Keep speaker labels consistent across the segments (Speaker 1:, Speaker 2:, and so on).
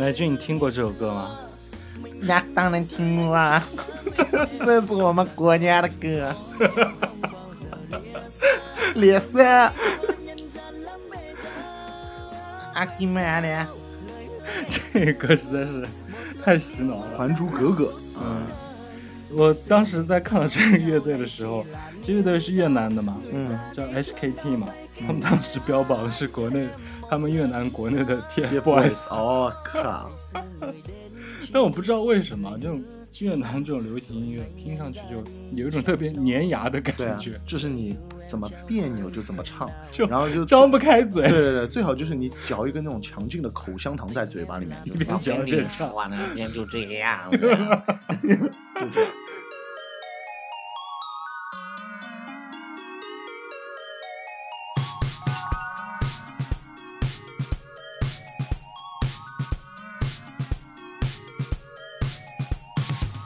Speaker 1: 乃俊，你听过这首歌吗？
Speaker 2: 那当然听过啊，这是我们国家的歌。脸色，阿基玛的，
Speaker 1: 这个歌实在是太洗脑了。
Speaker 2: 《还珠格格》。
Speaker 1: 嗯，我当时在看到这个乐队的时候，这乐队是越南的嘛，
Speaker 2: 嗯，
Speaker 1: 叫 HKT 嘛，他们当时标榜是国内，他们越南国内的
Speaker 2: TFBOYS。哦靠！
Speaker 1: 但我不知道为什么，这种越南这种流行音乐听上去就有一种特别粘牙的感觉，
Speaker 2: 就是你怎么别扭就怎么唱，
Speaker 1: 就
Speaker 2: 然后就
Speaker 1: 张不开嘴。
Speaker 2: 对对对，最好就是你嚼一个那种强劲的口香糖在嘴巴里面，
Speaker 1: 一边嚼一边唱，
Speaker 2: 完了边就这样，就这样。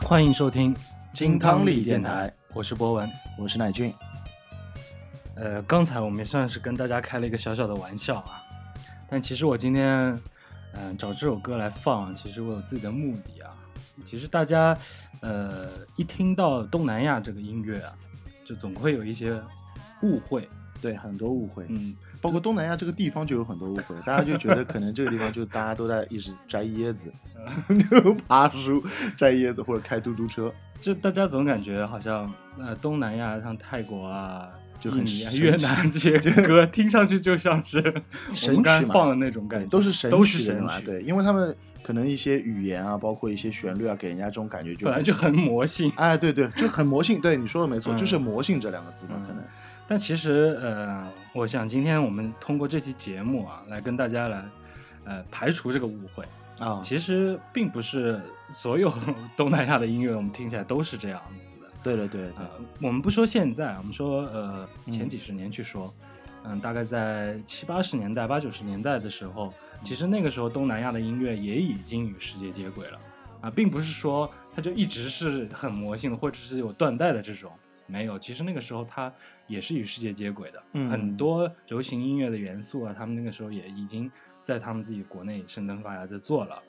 Speaker 1: 欢迎收听
Speaker 2: 金汤力电台，
Speaker 1: 我是博文，
Speaker 2: 我是乃俊。
Speaker 1: 呃，刚才我们也算是跟大家开了一个小小的玩笑啊，但其实我今天嗯找这首歌来放，其实我有自己的目的啊。其实大家呃一听到东南亚这个音乐啊，就总会有一些误会，
Speaker 2: 对，很多误会，
Speaker 1: 嗯。
Speaker 2: 包括东南亚这个地方就有很多误会，大家就觉得可能这个地方就大家都在一直摘椰子，就爬树摘椰子或者开嘟嘟车，
Speaker 1: 就大家总感觉好像呃东南亚像泰国啊、
Speaker 2: 就很
Speaker 1: 越南这些 歌听上去就像是
Speaker 2: 神曲
Speaker 1: 放的那种感觉，
Speaker 2: 都是神
Speaker 1: 都是
Speaker 2: 神
Speaker 1: 曲，
Speaker 2: 对，因为他们可能一些语言啊，包括一些旋律啊，给人家这种感觉就
Speaker 1: 本来就很魔性，
Speaker 2: 哎，对对，就很魔性，对你说的没错，就是魔性这两个字嘛，可能。
Speaker 1: 但其实，呃，我想今天我们通过这期节目啊，来跟大家来，呃，排除这个误会
Speaker 2: 啊。
Speaker 1: 其实并不是所有东南亚的音乐我们听起来都是这样子的。
Speaker 2: 对对对，
Speaker 1: 呃，我们不说现在，我们说呃前几十年去说，嗯，大概在七八十年代、八九十年代的时候，其实那个时候东南亚的音乐也已经与世界接轨了啊，并不是说它就一直是很魔性的，或者是有断代的这种。没有，其实那个时候它也是与世界接轨的，很多流行音乐的元素啊，他们那个时候也已经在他们自己国内生根发芽在做了，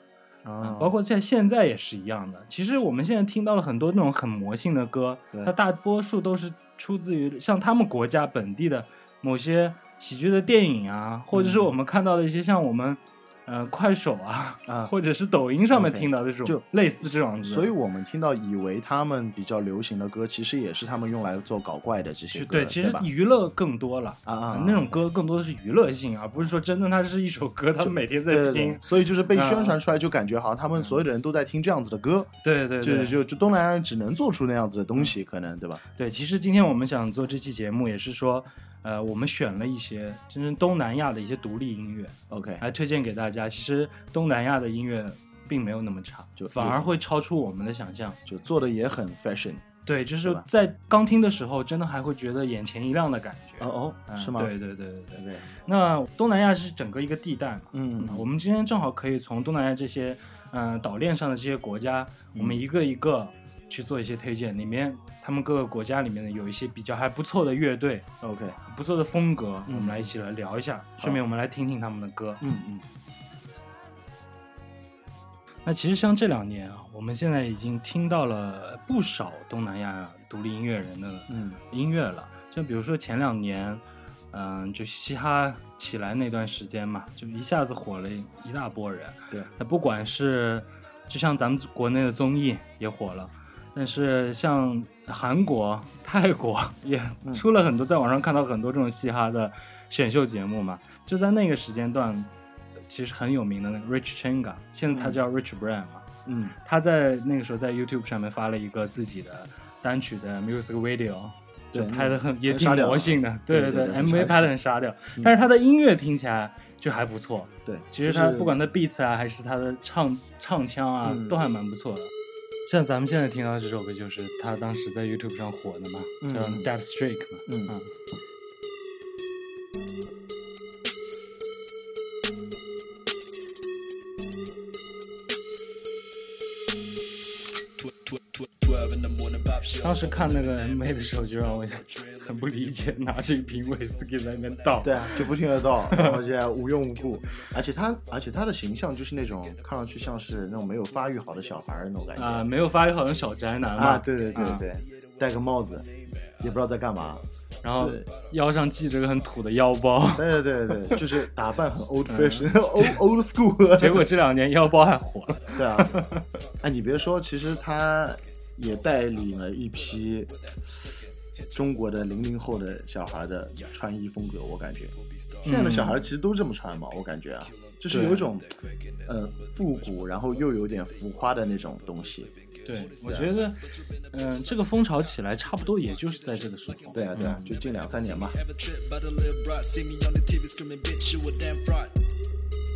Speaker 1: 啊，包括在现在也是一样的。其实我们现在听到了很多那种很魔性的歌，它大多数都是出自于像他们国家本地的某些喜剧的电影啊，或者是我们看到的一些像我们。呃，快手啊，
Speaker 2: 啊，
Speaker 1: 或者是抖音上面听到的这种，
Speaker 2: 就
Speaker 1: 类似这种。
Speaker 2: 所以我们听到以为他们比较流行的歌，其实也是他们用来做搞怪的这些歌。
Speaker 1: 对，其实娱乐更多了
Speaker 2: 啊啊，
Speaker 1: 那种歌更多的是娱乐性，而不是说真的它是一首歌，他们每天在听。
Speaker 2: 所以就是被宣传出来，就感觉好像他们所有的人都在听这样子的歌。
Speaker 1: 对对，
Speaker 2: 就就就东南亚人只能做出那样子的东西，可能对吧？
Speaker 1: 对，其实今天我们想做这期节目，也是说。呃，我们选了一些真正东南亚的一些独立音乐
Speaker 2: ，OK，
Speaker 1: 来推荐给大家。其实东南亚的音乐并没有那么差，
Speaker 2: 就
Speaker 1: 反而会超出我们的想象，
Speaker 2: 就做的也很 fashion。
Speaker 1: 对，就是在刚听的时候，真的还会觉得眼前一亮的感觉。
Speaker 2: 哦哦，是吗？
Speaker 1: 对对对对对
Speaker 2: 对。
Speaker 1: 那东南亚是整个一个地带嘛？
Speaker 2: 嗯，
Speaker 1: 我们今天正好可以从东南亚这些嗯岛链上的这些国家，我们一个一个。去做一些推荐，里面他们各个国家里面的有一些比较还不错的乐队
Speaker 2: ，OK，
Speaker 1: 不错的风格，我们来一起来聊一下，顺便我们来听听他们的歌。
Speaker 2: 嗯嗯。
Speaker 1: 那其实像这两年啊，我们现在已经听到了不少东南亚独立音乐人的音乐了，就比如说前两年，嗯，就嘻哈起来那段时间嘛，就一下子火了一大波人。
Speaker 2: 对，
Speaker 1: 那不管是就像咱们国内的综艺也火了。但是像韩国、泰国也出了很多，在网上看到很多这种嘻哈的选秀节目嘛。就在那个时间段，其实很有名的那个 Rich Changa，现在他叫 Rich Brian 嘛。
Speaker 2: 嗯，
Speaker 1: 他在那个时候在 YouTube 上面发了一个自己的单曲的 music video，就拍的很也挺魔性的。对
Speaker 2: 对
Speaker 1: 对，MV 拍的很沙雕，但是他的音乐听起来就还不错。
Speaker 2: 对，
Speaker 1: 其实他不管他 beats 啊，还是他的唱唱腔啊，都还蛮不错的。像咱们现在听到这首歌，就是他当时在 YouTube 上火的嘛，叫《Dead Streak》嘛。
Speaker 2: 嗯啊。
Speaker 1: 当时看那个 MV 的时候，就让我很不理解，拿着一瓶威士忌在那边倒。
Speaker 2: 对啊，就不停的倒，然后就无缘无故，而且他而且他的形象就是那种看上去像是那种没有发育好的小孩儿那种感觉
Speaker 1: 啊，没有发育好的小宅男嘛。
Speaker 2: 啊，对对对
Speaker 1: 啊
Speaker 2: 对，戴个帽子，也不知道在干嘛。
Speaker 1: 然后腰上系着个很土的腰包，
Speaker 2: 对对对对，就是打扮很 old fashion，old old school。
Speaker 1: 结果这两年腰包还火了。
Speaker 2: 对啊，哎，你别说，其实他也带领了一批中国的零零后的小孩的穿衣风格，我感觉现在的小孩其实都这么穿嘛，我感觉啊，就是有一种呃复古，然后又有点浮夸的那种东西。
Speaker 1: 对，我觉得，嗯、这个风潮起来差不多也就是在这个时候。
Speaker 2: 对啊，对啊，就近两三年吧。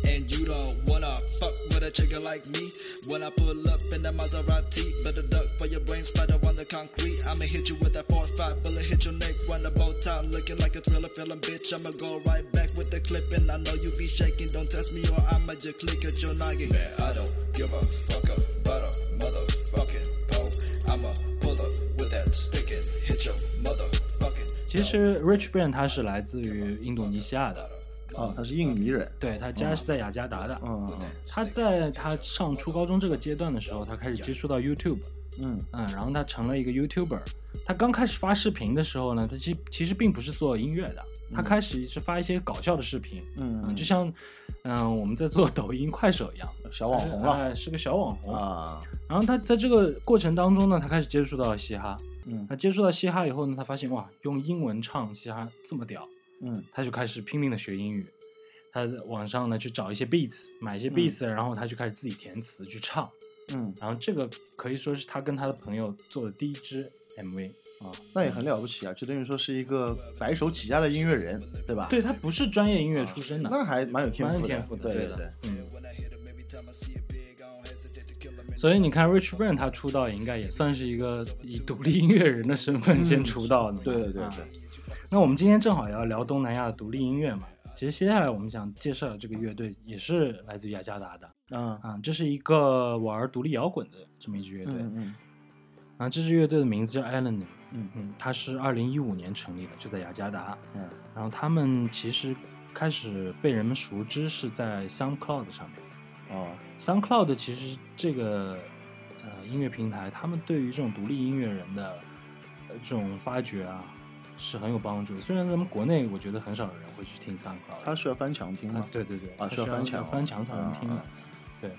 Speaker 3: a trip, but I live right. See me on the TV screaming, bitch, you a damn fraud. And you don't wanna fuck with a chicken like me. When I pull up in that Maserati, better duck for your brain spider on the concrete. I'ma hit you with that 4-5 bullet, hit your neck, run the bow tie, looking like a thriller film, bitch. I'ma go right back with the clip, and I know you be shaking. Don't test me or I'ma just click at your noggin. Man, I don't give a fuck about a motherfucking pole. I'ma pull up with that stick and hit your motherfucking
Speaker 1: 其实 Rich Brian 他是来自于印度尼西亚的，
Speaker 2: 哦，他是印尼人。
Speaker 1: 对他家是在雅加达的。
Speaker 2: 嗯嗯
Speaker 1: 他在他上初高中这个阶段的时候，他开始接触到 YouTube，
Speaker 2: 嗯
Speaker 1: 嗯，然后他成了一个 YouTuber。他刚开始发视频的时候呢，他其其实并不是做音乐的，他开始是发一些搞笑的视频，
Speaker 2: 嗯
Speaker 1: 嗯，就像嗯我们在做抖音、快手一样，
Speaker 2: 小网红了
Speaker 1: 哎，是个小网红。
Speaker 2: 啊，
Speaker 1: 然后他在这个过程当中呢，他开始接触到了嘻哈。
Speaker 2: 嗯
Speaker 1: 他接触到嘻哈以后呢，他发现哇，用英文唱嘻哈这么屌，
Speaker 2: 嗯
Speaker 1: 他就开始拼命的学英语。他在网上呢去找一些 beats，买一些 beats，、然后他就开始自己填词去唱。
Speaker 2: 嗯
Speaker 1: 然后这个可以说是他跟他的朋友做的第一支 MV。
Speaker 2: 啊，那也很了不起啊，就等于说是一个白手起家的音乐人，对吧？，
Speaker 1: 对他不是专业音乐出身的，
Speaker 2: 那还蛮有天赋的，
Speaker 1: 有天赋的，
Speaker 2: 对对
Speaker 1: 的。嗯.所以你看 Rich Brian 他出道也应该也算是一个以独立音乐人的身份先出道的嘛。
Speaker 2: 对对对
Speaker 1: 啊
Speaker 2: 对。
Speaker 1: 那我们今天正好也要聊东南亚的独立音乐嘛。其实接下来我们想介绍的这个乐队也是来自于雅加达的
Speaker 2: 嗯
Speaker 1: 啊，这是一个玩独立摇滚的这么一支乐队。
Speaker 2: 嗯嗯
Speaker 1: 啊，这支乐队的名字叫 Eleanor，
Speaker 2: 嗯
Speaker 1: 嗯，它是二零一五年成立的，就在雅加达。
Speaker 2: 嗯
Speaker 1: 然后他们其实开始被人们熟知是在 SoundCloud 上面。
Speaker 2: 哦
Speaker 1: SoundCloud 其实这个呃音乐平台，他们对于这种独立音乐人的呃这种发掘啊是很有帮助的。虽然咱们国内我觉得很少有人会去听 SoundCloud，
Speaker 2: 它是要翻墙听
Speaker 1: 啊
Speaker 2: 吗？
Speaker 1: 对对对，
Speaker 2: 啊
Speaker 1: 需要
Speaker 2: 翻墙
Speaker 1: 翻墙才能听的
Speaker 2: 嗯。
Speaker 1: 对，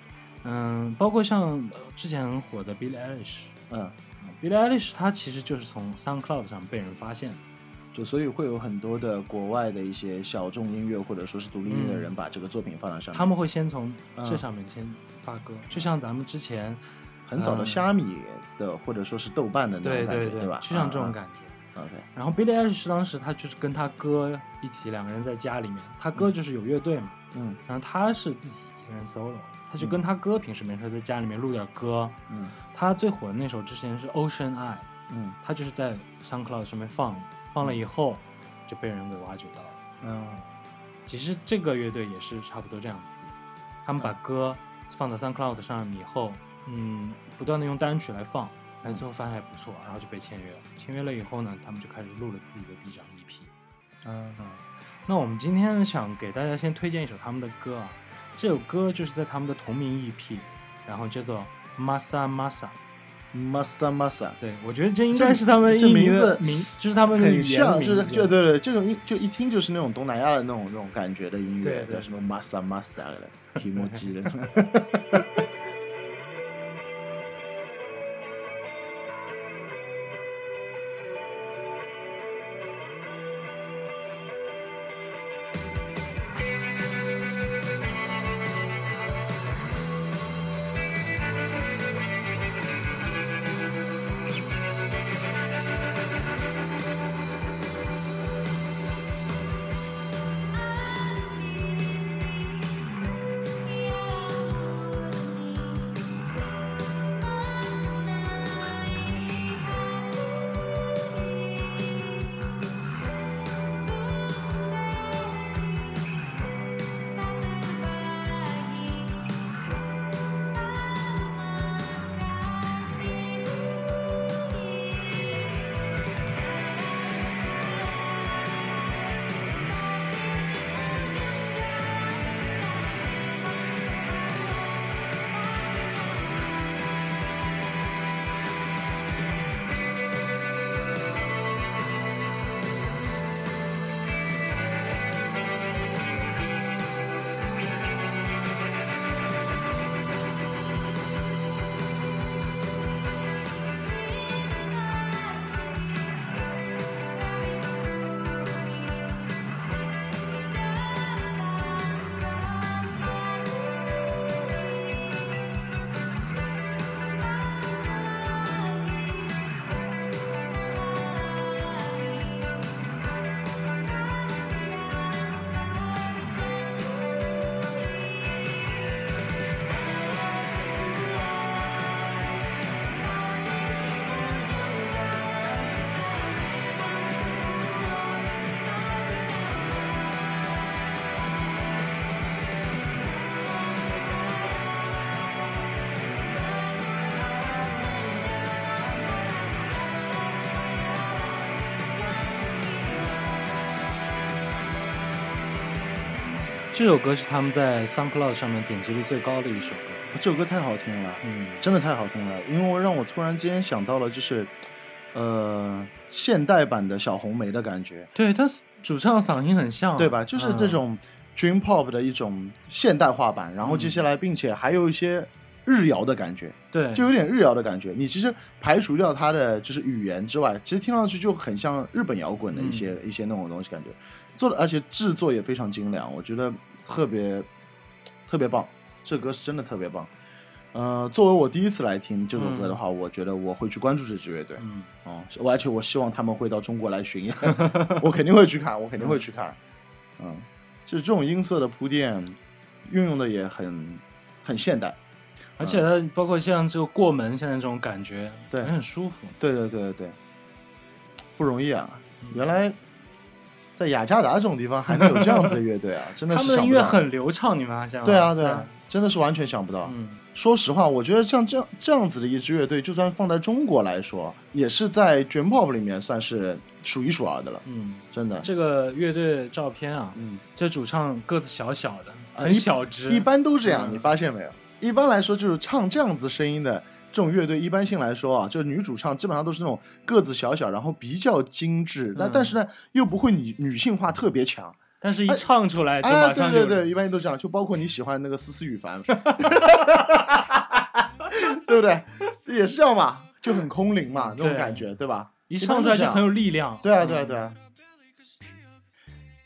Speaker 1: 嗯，包括像呃之前很火的 Billie Eilish。
Speaker 2: 嗯
Speaker 1: ，Billie Eilish 她其实就是从 SoundCloud 上被人发现的，
Speaker 2: 就所以会有很多的国外的一些小众音乐或者说是独立音乐人把这个作品放在上面。
Speaker 1: 他们会先从这
Speaker 2: 嗯
Speaker 1: 上面先发歌，就像咱们之前
Speaker 2: 很早的
Speaker 1: 嗯
Speaker 2: 虾米的或者说是豆瓣的那
Speaker 1: 对
Speaker 2: 种感觉，
Speaker 1: 对
Speaker 2: 吧？
Speaker 1: 就像这种。感觉。
Speaker 2: OK，
Speaker 1: 然后 Billie Eilish 当时他就是跟他哥一起两个人在家里面，他哥就是有乐队嘛，
Speaker 2: 嗯。
Speaker 1: 然后他是自己一个人 solo，他就跟他哥平时没事在家里面录点歌。
Speaker 2: 嗯。
Speaker 1: 他最火的那首之前是 Ocean Eye，
Speaker 2: 嗯。
Speaker 1: 他就是在 SoundCloud 上面放，放了以后就被人给挖掘到了。
Speaker 2: 嗯。
Speaker 1: 其实这个乐队也是差不多这样子，他们把歌放到 SoundCloud 上面以后，嗯，不断的用单曲来放，哎，最后发现还不错，然后就被签约了。签约了以后呢，他们就开始录了自己的第一张 EP。
Speaker 2: 嗯嗯
Speaker 1: 那我们今天想给大家先推荐一首他们的歌啊，这首歌就是在他们的同名 EP，然后叫做 Masa Masa。
Speaker 2: ，Masa Masa，
Speaker 1: 对，我觉得这应该是他们
Speaker 2: 这名字
Speaker 1: 的名，就是他们的语言
Speaker 2: 很像，就是
Speaker 1: 字
Speaker 2: 就对对，这种一就一听就是那种东南亚的那种那种感觉的音乐，
Speaker 1: 对对
Speaker 2: 什么 Masa Masa 的 提莫基的。
Speaker 1: 这首歌是他们在 SoundCloud 上面点击率最高的一首歌。
Speaker 2: 这首歌太好听了，
Speaker 1: 嗯，
Speaker 2: 真的太好听了，因为我让我突然间想到了，就是呃现代版的小红梅的感觉，
Speaker 1: 对，他主唱嗓音很像，
Speaker 2: 对吧？就是这
Speaker 1: 嗯
Speaker 2: 种 Dream Pop 的一种现代化版，然后接下来并且还有一些日谣的感觉，
Speaker 1: 对，
Speaker 2: 就有点日谣的感觉。你其实排除掉它的就是语言之外，其实听上去就很像日本摇滚的一些、一些那种东西感觉，做的而且制作也非常精良，我觉得特别特别棒。这歌是真的特别棒。呃，作为我第一次来听这首歌的话，我觉得我会去关注这支乐队。
Speaker 1: 嗯，
Speaker 2: 哦，我而且我希望他们会到中国来巡演，我肯定会去看，我肯定会去看。嗯，就是这种音色的铺垫，运用的也很很现代。
Speaker 1: 而且它包括像这个过门现在这种感觉，
Speaker 2: 对
Speaker 1: 也很舒服。
Speaker 2: 对对对对对，不容易啊！原来在雅加达这种地方还能有这样子的乐队啊，真的
Speaker 1: 他们的音乐。很流畅，你发现吗？
Speaker 2: 对啊对啊，真的是完全想不到。
Speaker 1: 嗯，
Speaker 2: 说实话，我觉得像这样这样子的一支乐队，就算放在中国来说，也是在 Dream Pop 里面算是数一数二的了，
Speaker 1: 嗯，
Speaker 2: 真的。
Speaker 1: 这个乐队照片啊，
Speaker 2: 嗯，
Speaker 1: 这主唱个子小小的，
Speaker 2: 啊
Speaker 1: 很小只，
Speaker 2: 一般都这样，
Speaker 1: 嗯
Speaker 2: 你发现没有？一般来说，就是唱这样子声音的这种乐队，一般性来说啊，就是女主唱基本上都是那种个子小小，然后比较精致，那、
Speaker 1: 嗯
Speaker 2: 但是呢，又不会女女性化特别强。
Speaker 1: 但是一唱出来就
Speaker 2: 哎，
Speaker 1: 马上就
Speaker 2: 对对对，一般都这样，就包括你喜欢那个思思雨凡，对不对？也是这样嘛，就很空灵嘛，那种感觉，对吧？
Speaker 1: 一唱出来就很有力量。
Speaker 2: 对啊，对啊，对啊，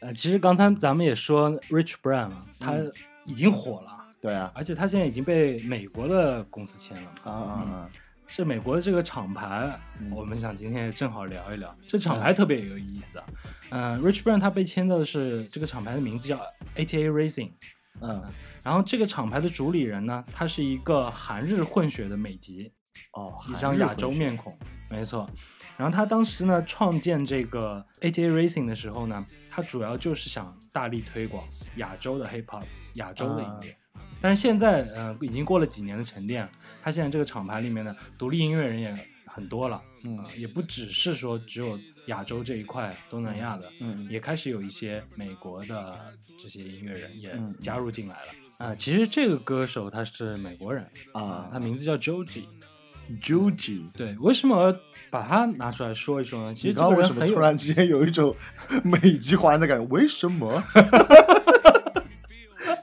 Speaker 1: 呃，其实刚才咱们也说 Rich Brian 嘛，他
Speaker 2: 嗯
Speaker 1: 已经火了，
Speaker 2: 对啊，
Speaker 1: 而且他现在已经被美国的公司签了嘛。
Speaker 2: 啊啊啊！
Speaker 1: 这美国的这个厂牌，
Speaker 2: 嗯
Speaker 1: 我们想今天正好聊一聊。这厂牌特别有意思啊。嗯、r i c h Brian 他被签到的是这个厂牌的名字叫 ATA Racing，
Speaker 2: 嗯，
Speaker 1: 然后这个厂牌的主理人呢，他是一个韩日混血的美籍，
Speaker 2: 哦，
Speaker 1: 一张亚洲面孔，没错。然后他当时呢创建这个 ATA Racing 的时候呢，他主要就是想大力推广亚洲的 Hip Hop，亚洲的音乐。但是现在，呃，已经过了几年的沉淀，他现在这个厂牌里面的独立音乐人也很多了，
Speaker 2: 嗯
Speaker 1: 呃也不只是说只有亚洲这一块东南亚的，
Speaker 2: 嗯
Speaker 1: 也开始有一些美国的这些音乐人也
Speaker 2: 嗯
Speaker 1: 加入进来了。啊、其实这个歌手他是美国人
Speaker 2: 啊
Speaker 1: 他名字叫 Joji。
Speaker 2: ，Joji。
Speaker 1: 对，为什么把他拿出来说一说呢？其实这
Speaker 2: 刚刚为什么突然之间有一种美籍华人的感觉？为什么？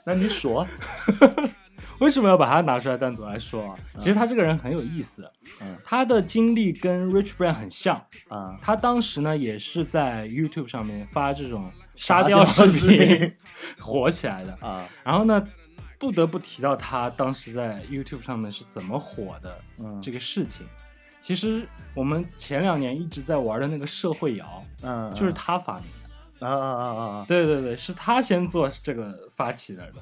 Speaker 2: 那你说，
Speaker 1: 为什么要把他拿出来单独来说啊？其实他这个人很有意思，
Speaker 2: 嗯
Speaker 1: 他的经历跟 Rich Brian 很像。
Speaker 2: 啊，
Speaker 1: 他当时呢也是在 YouTube 上面发这种
Speaker 2: 沙
Speaker 1: 沙雕视
Speaker 2: 频
Speaker 1: 频 火起来的。
Speaker 2: 啊，
Speaker 1: 然后呢，不得不提到他当时在 YouTube 上面是怎么火的
Speaker 2: 嗯
Speaker 1: 这个事情。其实我们前两年一直在玩的那个社会摇，
Speaker 2: 嗯，
Speaker 1: 就是他发明的。
Speaker 2: 啊啊啊啊啊，
Speaker 1: 对对对，是他先做这个发起来的。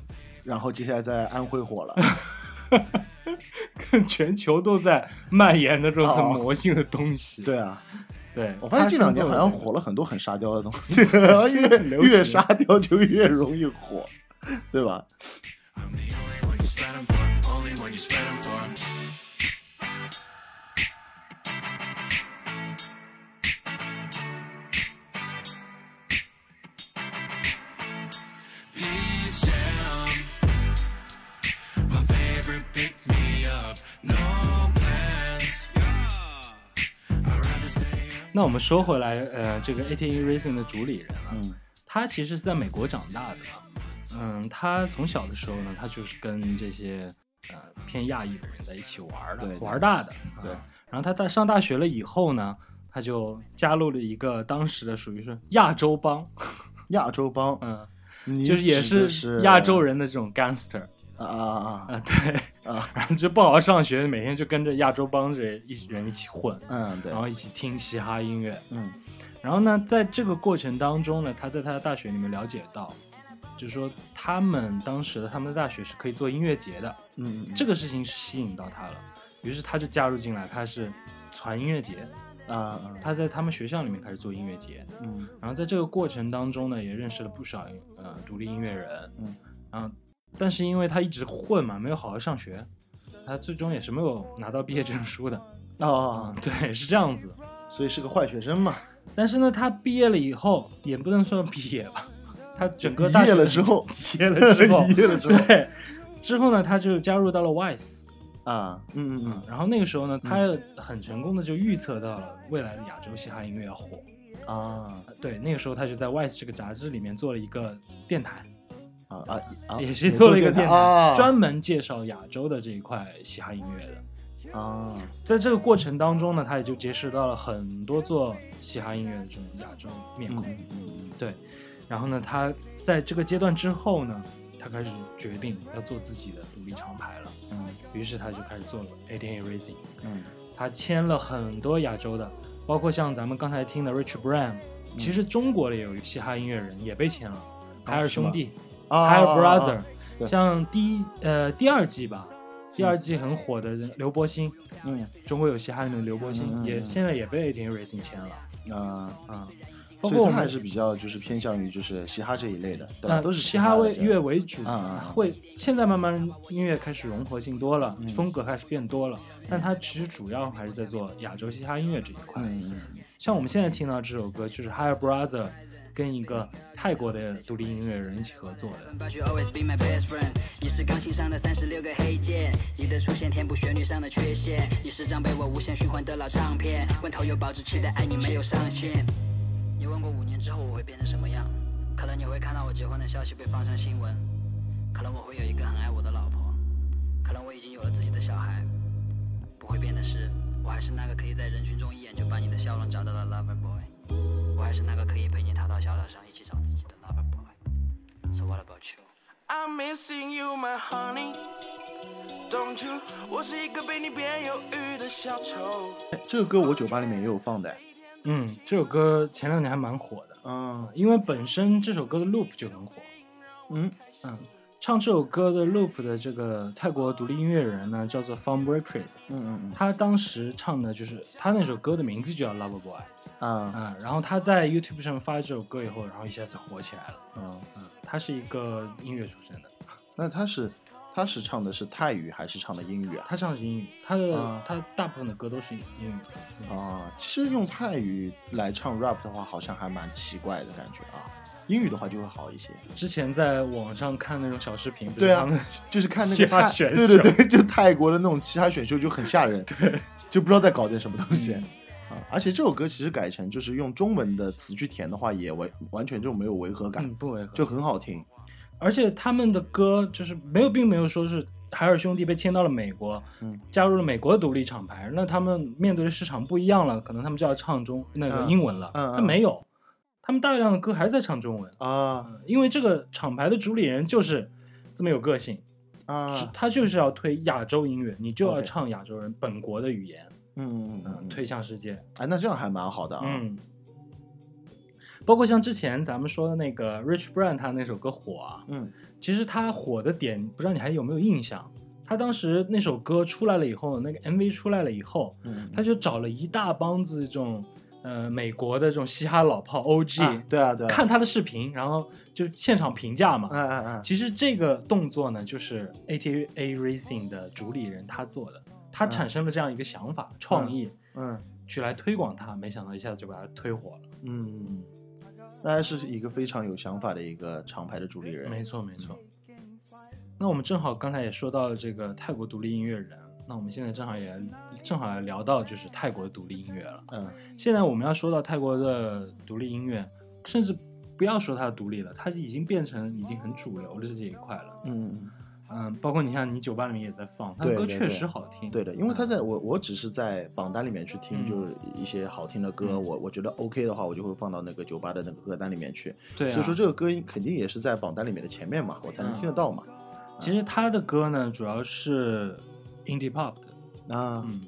Speaker 2: 然后接下来在安徽火了，
Speaker 1: 全球都在蔓延的这种很
Speaker 2: 哦
Speaker 1: 魔性的东西。
Speaker 2: 对啊，
Speaker 1: 对，
Speaker 2: 我发现这两年好像
Speaker 1: 火。
Speaker 2: 了很多很沙雕的东西，越越沙雕就越容易火，对吧？
Speaker 1: 那我们说回来，呃，这个 ATA Racing 的主理人啊，
Speaker 2: 嗯
Speaker 1: 他其实是在美国长大的。嗯，他从小的时候呢，他就是跟这些呃偏亚裔的人在一起玩儿的，玩儿大的。
Speaker 2: 对
Speaker 1: 啊然后他在上大学了以后呢，他就加入了一个当时的属于是亚洲帮，
Speaker 2: 亚洲帮，
Speaker 1: 嗯，
Speaker 2: 你
Speaker 1: 就是也
Speaker 2: 是
Speaker 1: 亚洲人的这种 gangster
Speaker 2: 啊啊啊。
Speaker 1: 啊，对，
Speaker 2: 啊，
Speaker 1: 然后就不好好上学，每天就跟着亚洲帮这一人一起混，
Speaker 2: 嗯对。
Speaker 1: 然，后一起听嘻哈音乐。
Speaker 2: 嗯。
Speaker 1: 然后呢，在这个过程当中呢，他在他的大学里面了解到，就是说他们当时的他们的大学是可以做音乐节的，
Speaker 2: 嗯。
Speaker 1: 这个事情是吸引到他了，于是他就加入进来，他是传音乐节，
Speaker 2: 啊啊。
Speaker 1: 他在他们学校里面开始做音乐节，
Speaker 2: 嗯。
Speaker 1: 然后在这个过程当中呢，也认识了不少呃独立音乐人，
Speaker 2: 嗯，
Speaker 1: 然后但是因为他一直混嘛，没有好好上学，他最终也是没有拿到毕业证书的，
Speaker 2: 哦
Speaker 1: 对，是这样子。
Speaker 2: 所以是个坏学生嘛，
Speaker 1: 但是呢，他毕业了以后也不能算毕业吧，他整个大学
Speaker 2: 毕业了之后，
Speaker 1: 毕业了之后，
Speaker 2: 毕业了之后。
Speaker 1: 对，之后呢，他就加入到了 Vice，
Speaker 2: 啊，嗯嗯
Speaker 1: 嗯，然后那个时候呢，他很成功的就预测到了未来的亚洲嘻哈音乐要火。
Speaker 2: 嗯啊。
Speaker 1: 对，那个时候他就在 Vice 这个杂志里面做了一个电台，
Speaker 2: 啊啊啊，
Speaker 1: 也是做了一个电台，
Speaker 2: 啊
Speaker 1: 专门介绍亚洲的这一块嘻哈音乐的。
Speaker 2: 啊
Speaker 1: 在这个过程当中呢，他也就结识到了很多做嘻哈音乐的这种亚洲面孔。
Speaker 2: 嗯
Speaker 1: 对，然后呢，他在这个阶段之后呢，他开始决定要做自己的独立厂牌了。
Speaker 2: 嗯
Speaker 1: 于是他就开始做了 ATA Racing，
Speaker 2: 嗯
Speaker 1: 他签了很多亚洲的，包括像咱们刚才听的 Rich Brian，、其实中国的也有嘻哈音乐人也被签了，海尔兄弟、
Speaker 2: 啊
Speaker 1: 海尔 Brother，、
Speaker 2: 对。
Speaker 1: 像第一呃第二季吧，第二季很火的刘柏辛，
Speaker 2: 嗯。
Speaker 1: 中国有嘻哈里面的刘柏辛，也现在也被 ATN Racing 签了。
Speaker 2: 啊，
Speaker 1: 啊、包括我们
Speaker 2: 所以他还是比较就是偏向于就是嘻哈这一类的，对吧？
Speaker 1: 呃，
Speaker 2: 都是
Speaker 1: 嘻哈为
Speaker 2: 为
Speaker 1: 乐为主，会现在慢慢音乐开始融合性多了，
Speaker 2: 嗯。
Speaker 1: 风格开始变多了，但它其实主要还是在做亚洲嘻哈音乐这一块。像我们现在听到这首歌，就是 Higher Brother 跟一个泰国的独立音乐人一起合作的。
Speaker 4: But you always be my best friend。你是钢琴上的三十六个黑键，你的出现填补旋律上的缺陷。你是张被我无限循环的老唱片，罐头有保质期的爱你没有上限。你问过五年之后我会变成什么样？可能你会看到我结婚的消息被放上新闻，可能我会有一个很爱我的老婆，可能我已经有了自己的小孩。不会变的是，我还是那个可以在人群中一眼就把你的笑容找到的 lover boy，我还是那个可以陪你逃到小岛上一起找自己的 lover boy。So what about
Speaker 5: you？I'm missing you, my honey. Don't you？我是一个被你变忧郁的小丑。
Speaker 2: 嗯，这个歌我酒吧里面也有放的，
Speaker 1: 嗯，这首歌前两年还蛮火的，
Speaker 2: 嗯
Speaker 1: 因为本身这首歌的 loop 就很火。
Speaker 2: 嗯
Speaker 1: 嗯，唱这首歌的 loop 的这个泰国独立音乐人呢，叫做 Fun b r e p r e
Speaker 2: 嗯嗯嗯
Speaker 1: 他当时唱的就是他那首歌的名字就叫 Lover Boy
Speaker 2: 嗯啊
Speaker 1: 啊、然后他在 YouTube 上发了这首歌以后，然后一下子火起来了。
Speaker 2: 嗯，
Speaker 1: 嗯，他是一个音乐出身的，
Speaker 2: 那他是他是唱的是泰语还是唱的英语啊？
Speaker 1: 他唱的是英语，他的、
Speaker 2: 啊
Speaker 1: 他大部分的歌都是英语。嗯
Speaker 2: 啊，其实用泰语来唱 rap 的话，好像还蛮奇怪的感觉啊。英语的话就会好一些，
Speaker 1: 之前在网上看那种小视频，
Speaker 2: 对啊
Speaker 1: 他们
Speaker 2: 就是看那
Speaker 1: 嘻
Speaker 2: 个泰，对对对，就泰国的那种其他选秀就很吓人，对，就不知道在搞点什么东西。
Speaker 1: 嗯。
Speaker 2: 啊，而且这首歌其实改成就是用中文的词去填的话，也完完全就没有违和感，
Speaker 1: 嗯不违和，
Speaker 2: 就很好听。
Speaker 1: 而且他们的歌就是没有，并没有说是海尔兄弟被签到了美国，
Speaker 2: 嗯，
Speaker 1: 加入了美国的独立厂牌，那他们面对的市场不一样了，可能他们就要唱中那个
Speaker 2: 嗯。
Speaker 1: 英文了，
Speaker 2: 嗯嗯。
Speaker 1: 他没有，他们大量的歌还是在唱中文，
Speaker 2: 啊。
Speaker 1: 嗯因为这个厂牌的主理人就是这么有个性，
Speaker 2: 啊，
Speaker 1: 他就是要推亚洲音乐，你就要唱亚洲人本国的语言，
Speaker 2: 嗯嗯嗯
Speaker 1: 嗯，
Speaker 2: 嗯，
Speaker 1: 推向世界，
Speaker 2: 哎，那这样还蛮好的啊。
Speaker 1: 嗯。包括像之前咱们说的那个 Rich Brian 他那首歌火啊，
Speaker 2: 嗯。
Speaker 1: 其实他火的点，不知道你还有没有印象？他当时那首歌出来了以后，那个 MV 出来了以后，
Speaker 2: 嗯，
Speaker 1: 他就找了一大帮子这种呃美国的这种嘻哈老炮 OG，、
Speaker 2: 啊对啊对啊，
Speaker 1: 看他的视频，然后就现场评价嘛。
Speaker 2: 嗯嗯嗯，
Speaker 1: 其实这个动作呢，就是 ATA Racing 的主理人他做的，他产生了这样一个想法、创意，
Speaker 2: 嗯
Speaker 1: 去来推广他，没想到一下子就把他推火了。
Speaker 2: 嗯，那还是一个非常有想法的一个厂牌的主理人。
Speaker 1: 没错，没错。那我们正好刚才也说到了这个泰国独立音乐人，那我们现在正好也正好也聊到就是泰国的独立音乐了。
Speaker 2: 嗯
Speaker 1: 现在我们要说到泰国的独立音乐，甚至不要说它的独立了，它已经变成已经很主流的这一块了。
Speaker 2: 嗯，
Speaker 1: 嗯，包括你像你酒吧里面也在放，他的歌确实好听。
Speaker 2: 对的，因为他在我我只是在榜单里面去听，
Speaker 1: 嗯
Speaker 2: 就是一些好听的歌，
Speaker 1: 嗯
Speaker 2: 我我觉得 OK 的话，我就会放到那个酒吧的那个歌单里面去。
Speaker 1: 对啊，
Speaker 2: 所以说这个歌肯定也是在榜单里面的前面嘛，我才能听得到嘛。
Speaker 1: 其实他的歌呢，主要是 indie pop 的，
Speaker 2: 啊，
Speaker 1: 嗯，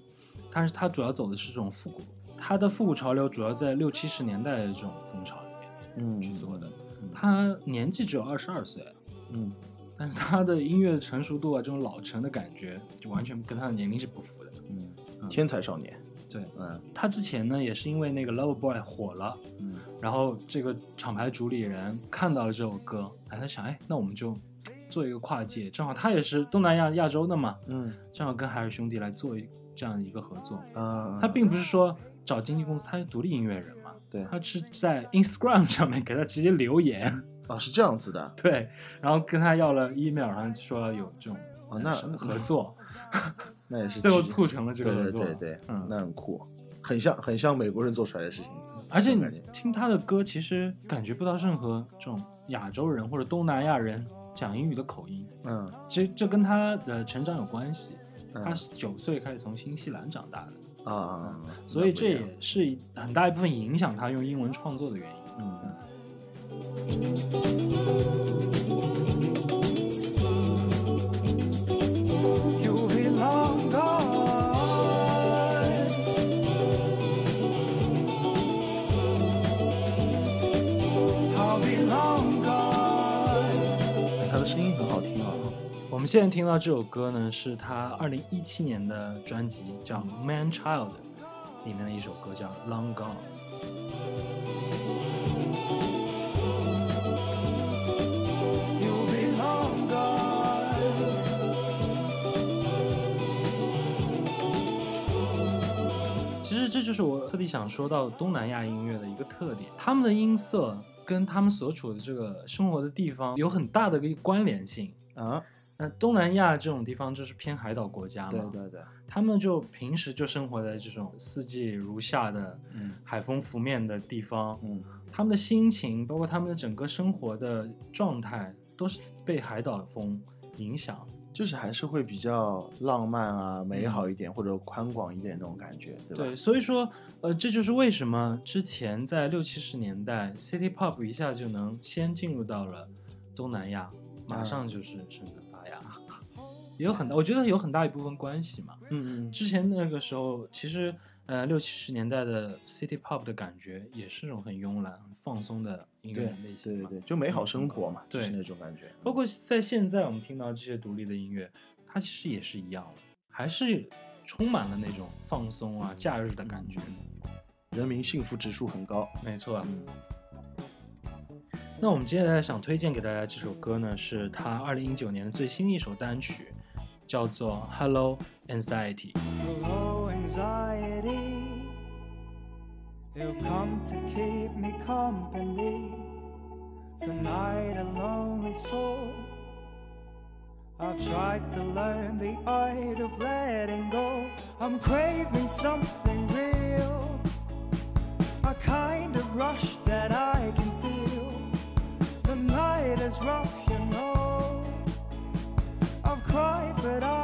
Speaker 1: 但是它主要走的是这种复古，它的复古潮流主要在六七十年代的这种风潮里面
Speaker 2: 嗯，
Speaker 1: 去做的。
Speaker 2: 嗯。
Speaker 1: 他年纪只有二十二岁，
Speaker 2: 嗯。
Speaker 1: 但是他的音乐的成熟度啊，这种老成的感觉，就完全跟他的年龄是不符的。
Speaker 2: 嗯，天才少年，
Speaker 1: 对。
Speaker 2: 嗯。
Speaker 1: 他之前呢，也是因为那个 Love Boy 火了，
Speaker 2: 嗯。
Speaker 1: 然后这个厂牌主理人看到了这首歌，哎，他想，哎，那我们就做一个跨界，正好他也是东南亚亚洲的嘛，
Speaker 2: 嗯
Speaker 1: 正好跟海尔兄弟来做一这样一个合作。
Speaker 2: 啊，
Speaker 1: 他并不是说找经纪公司，他是独立音乐人嘛，
Speaker 2: 对
Speaker 1: 他是在 Instagram 上面给他直接留言，
Speaker 2: 啊，是这样子的，
Speaker 1: 对，然后跟他要了 email，然后说有这种
Speaker 2: 哦那
Speaker 1: 呃合作，
Speaker 2: 那也是
Speaker 1: 最后促成了这个合
Speaker 2: 对
Speaker 1: 作。
Speaker 2: 对对对，
Speaker 1: 嗯
Speaker 2: 那很酷，很像很像美国人做出来的事情。
Speaker 1: 而且你听他的歌，其实感觉不到任何这种亚洲人或者东南亚人讲英语的口音。
Speaker 2: 嗯
Speaker 1: 其实这跟他的成长有关系。
Speaker 2: 嗯
Speaker 1: 他是九岁开始从新西兰长大的，
Speaker 2: 啊
Speaker 1: 所以这也是很大一部分影响他用英文创作的原因。
Speaker 2: 嗯
Speaker 1: 们现在听到这首歌呢，是他二零一七年的专辑叫《Man Child》里面的一首歌，叫《Long Gone》。
Speaker 6: You'll be long gone.
Speaker 1: 其实这就是我特地想说到东南亚音乐的一个特点，他们的音色跟他们所处的这个生活的地方有很大的一个关联性。
Speaker 2: 啊，
Speaker 1: 那东南亚这种地方就是偏海岛国家嘛，
Speaker 2: 对对对，
Speaker 1: 他们就平时就生活在这种四季如夏的
Speaker 2: 嗯
Speaker 1: 海风拂面的地方，
Speaker 2: 嗯
Speaker 1: 他们的心情，包括他们的整个生活的状态，都是被海岛风影响。
Speaker 2: 就是还是会比较浪漫啊、美好一点，或者宽广一点那种感觉，对吧？
Speaker 1: 对，所以说，呃，这就是为什么之前在六七十年代，City Pop 一下就能先进入到了东南亚，马上就是生根发芽，也有很大，我觉得有很大一部分关系嘛。
Speaker 2: 嗯嗯
Speaker 1: 之前那个时候，其实呃六七十年代的 City Pop 的感觉也是那种很慵懒、很放松的音乐
Speaker 2: 对
Speaker 1: 类型嘛。
Speaker 2: 对对对，就美好生活嘛，
Speaker 1: 对
Speaker 2: 就是那种感觉。
Speaker 1: 包括在现在我们听到这些独立的音乐，它其实也是一样的，还是充满了那种放松啊、假日的感觉。
Speaker 2: 人民幸福指数很高。
Speaker 1: 没错。啊
Speaker 2: 嗯
Speaker 1: 那我们接下来想推荐给大家这首歌呢，是他二零一九年的最新一首单曲，叫做《Hello Anxiety》。
Speaker 6: Hello, anxiety. You've come to keep me company. Tonight, a lonely soul. I've tried to learn the art of letting go. I'm craving something real. A kind of rush that I can feel. The night is rough, cried, but I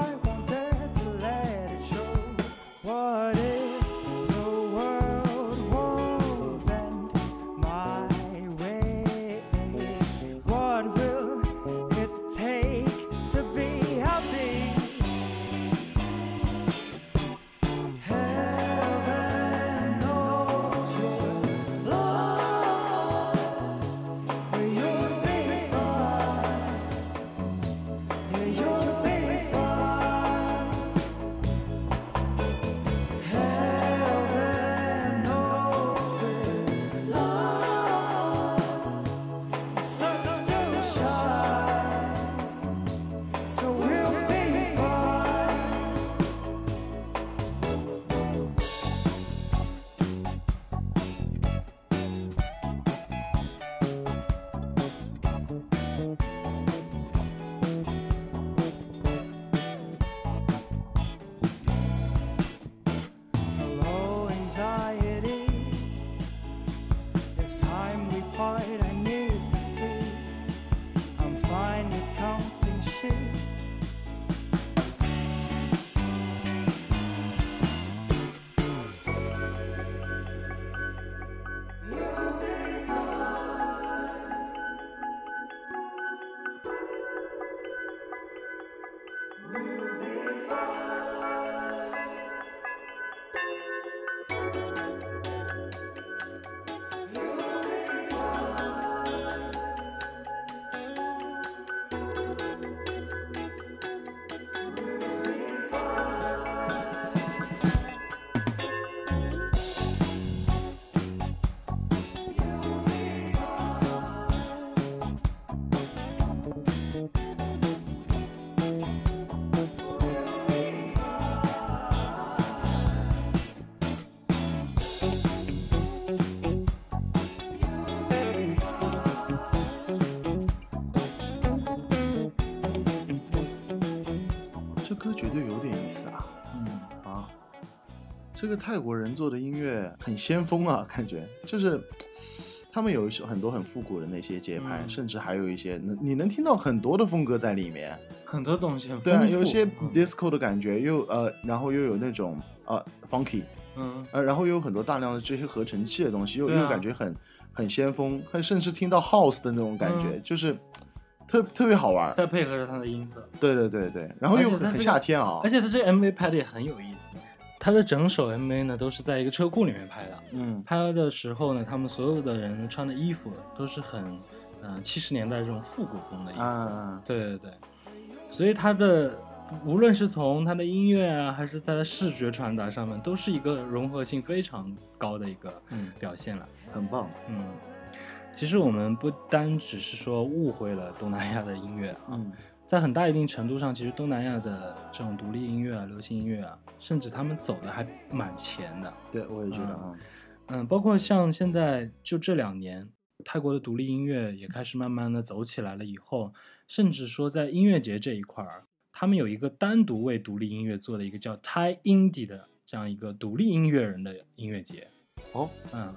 Speaker 2: 这个泰国人做的音乐很先锋啊，感觉就是他们有一首很多很复古的那些节拍，
Speaker 1: 嗯。
Speaker 2: 甚至还有一些能你能听到很多的风格在里面。
Speaker 1: 很多东西很
Speaker 2: 对啊，有一些
Speaker 1: 嗯。
Speaker 2: disco 的感觉，又呃，然后又有那种呃 funky，
Speaker 1: 嗯。
Speaker 2: 呃，然后又有很多大量的这些合成器的东西，又、
Speaker 1: 啊。
Speaker 2: 又感觉很很先锋，还甚至听到 house 的那种感觉，
Speaker 1: 嗯。
Speaker 2: 就是特特别好玩。
Speaker 1: 再配合着它的音色，
Speaker 2: 对对对对，然后又很很夏天啊。
Speaker 1: 而，且它这个 MV 拍的也很有意思，它的整首 MV 呢都是在一个车库里面拍的。
Speaker 2: 嗯
Speaker 1: 拍的时候呢，他们所有的人穿的衣服都是很，嗯、七十年代这种复古风的衣服。
Speaker 2: 嗯啊，
Speaker 1: 对对对，所以他的无论是从他的音乐啊，还是他的视觉传达上面，都是一个融合性非常高的一个
Speaker 2: 嗯
Speaker 1: 表现了。
Speaker 2: 很棒。
Speaker 1: 嗯，其实我们不单只是说误会了东南亚的音乐啊，
Speaker 2: 嗯
Speaker 1: 在很大一定程度上，其实东南亚的这种独立音乐啊、流行音乐啊，甚至他们走的还蛮前的。
Speaker 2: 对，我也觉得啊，
Speaker 1: 嗯，包括像现在就这两年，泰国的独立音乐也开始慢慢的走起来了。以后，甚至说在音乐节这一块儿，他们有一个单独为独立音乐做的一个叫 Thai Indie 的这样一个独立音乐人的音乐节。
Speaker 2: 哦，
Speaker 1: 嗯，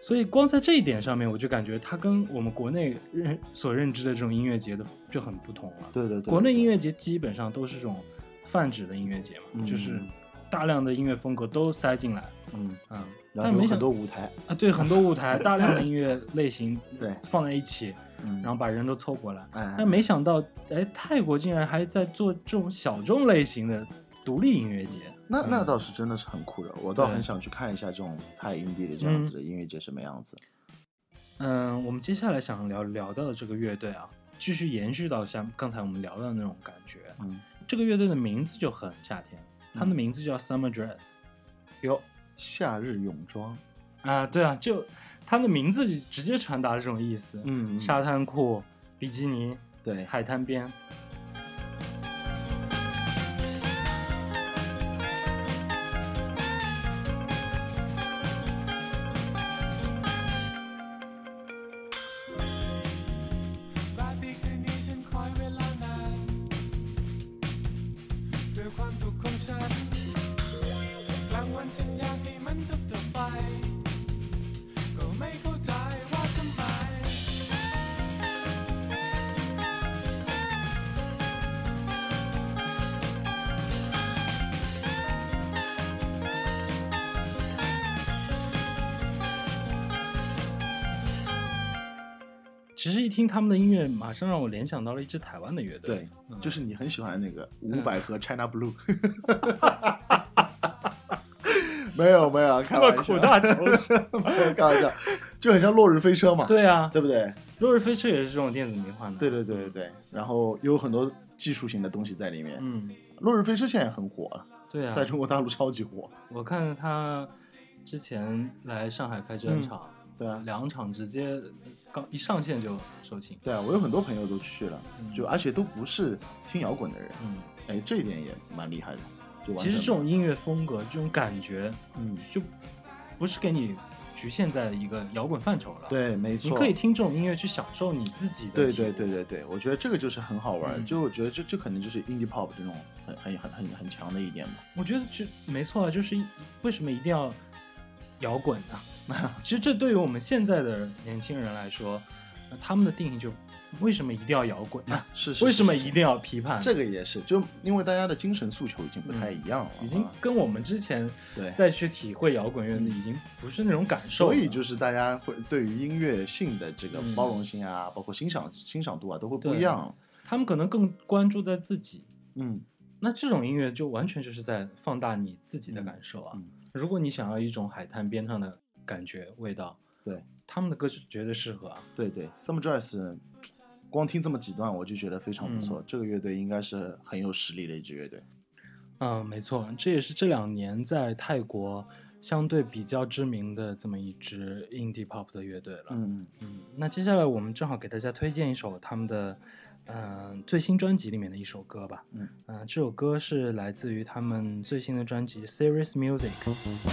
Speaker 1: 所以光在这一点上面，我就感觉它跟我们国内认所认知的这种音乐节的就很不同了。
Speaker 2: 对对对，
Speaker 1: 国内音
Speaker 2: 乐
Speaker 1: 乐节基本上都是这种泛指的音乐节嘛，
Speaker 2: 嗯
Speaker 1: 就是大量的音乐风格都塞进来。
Speaker 2: 嗯，
Speaker 1: 嗯，
Speaker 2: 然后有很
Speaker 1: 但没想
Speaker 2: 多舞台，
Speaker 1: 啊，对，很多舞台，大量的音乐类型
Speaker 2: 对
Speaker 1: 放在一起，
Speaker 2: 嗯，
Speaker 1: 然后把人都凑过来。
Speaker 2: 哎，
Speaker 1: 但没想到，哎，泰国竟然还在做这种小众类型的独立音乐节。
Speaker 2: 那那
Speaker 1: 嗯
Speaker 2: 倒是真的是很酷的，我倒很想去看一下这种太印地的这样子的音乐节什么样子。
Speaker 1: 嗯，我们接下来想聊聊到的这个乐队啊，继续延续到像刚才我们聊到的那种感觉。
Speaker 2: 嗯，
Speaker 1: 这个乐队的名字就很夏天，它的名字叫 Summer Dress。
Speaker 2: 哟，夏日泳装，
Speaker 1: 啊，对啊，就它的名字就直接传达了这种意思。
Speaker 2: 嗯嗯
Speaker 1: 沙滩裤、比基尼、
Speaker 2: 对，
Speaker 1: 海滩边。他们的音乐，马上让我联想到了一支台湾的乐队。
Speaker 2: 对，
Speaker 1: 嗯
Speaker 2: 就是你很喜欢的那个伍佰和 China Blue。没有没有，开玩笑，
Speaker 1: 苦大仇深。
Speaker 2: 没 有开玩笑，就很像落日飞车嘛，
Speaker 1: 对啊，
Speaker 2: 对不对？
Speaker 1: 落日飞车也是这种电子迷幻的。
Speaker 2: 对对对对对，然后有很多技术型的东西在里面。
Speaker 1: 嗯，
Speaker 2: 落日飞车现在很火了，
Speaker 1: 对啊。
Speaker 2: 在中国大陆超级火。
Speaker 1: 我看他之前来上海开专场，
Speaker 2: 对啊，
Speaker 1: 两场直接刚一上线就售罄。
Speaker 2: 对啊，我有很多朋友都去了，
Speaker 1: 嗯
Speaker 2: 就而且都不是听摇滚的人，
Speaker 1: 嗯，
Speaker 2: 哎，这一点也蛮厉害的。就
Speaker 1: 其实这种音乐风格，这种感觉，
Speaker 2: 嗯，
Speaker 1: 就不是给你局限在一个摇滚范畴了。，
Speaker 2: 对，没错，
Speaker 1: 你可以听这种音乐去享受你自己的。
Speaker 2: 对对对。对对，我觉得这个就是很好玩，
Speaker 1: 嗯
Speaker 2: 就我觉得这这可能就是 indie pop 这种很很很很很强的一点吧。
Speaker 1: 我觉得就没错啊，就是为什么一定要摇滚呢？其实这对于我们现在的年轻人来说，那他们的定义就为什么一定要摇滚呢？
Speaker 2: 是是，
Speaker 1: 为什么一定要批判？
Speaker 2: 这个也是，就因为大家的精神诉求已经不太一样了，
Speaker 1: 已经
Speaker 2: 啊
Speaker 1: 跟我们之前
Speaker 2: 对。
Speaker 1: 再去体会摇滚乐的已经不是那种感受。
Speaker 2: 所以就是大家会对于音乐性的这个
Speaker 1: 嗯
Speaker 2: 包容性啊，包括欣赏欣赏度啊，都会不一样。
Speaker 1: 他们可能更关注在自己。
Speaker 2: 嗯，
Speaker 1: 那这种音乐就完全就是在放大你自己的感受啊！
Speaker 2: 嗯
Speaker 1: 如果你想要一种海滩边上的感觉味道，
Speaker 2: 对
Speaker 1: 他们的歌就绝对适合啊！
Speaker 2: 对对，Summer Dress，光听这么几段我就觉得非常不错。
Speaker 1: 嗯
Speaker 2: 这个乐队应该是很有实力的一支乐队。
Speaker 1: 嗯，没错，这也是这两年在泰国相对比较知名的这么一支 indie pop 的乐队了。
Speaker 2: 嗯，
Speaker 1: 嗯，那接下来我们正好给大家推荐一首他们的嗯、最新专辑里面的一首歌吧。
Speaker 2: 嗯
Speaker 1: 呃这首歌是来自于他们最新的专辑《Serious Music》，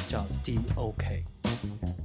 Speaker 1: 叫 D.O.K。
Speaker 2: Thank you.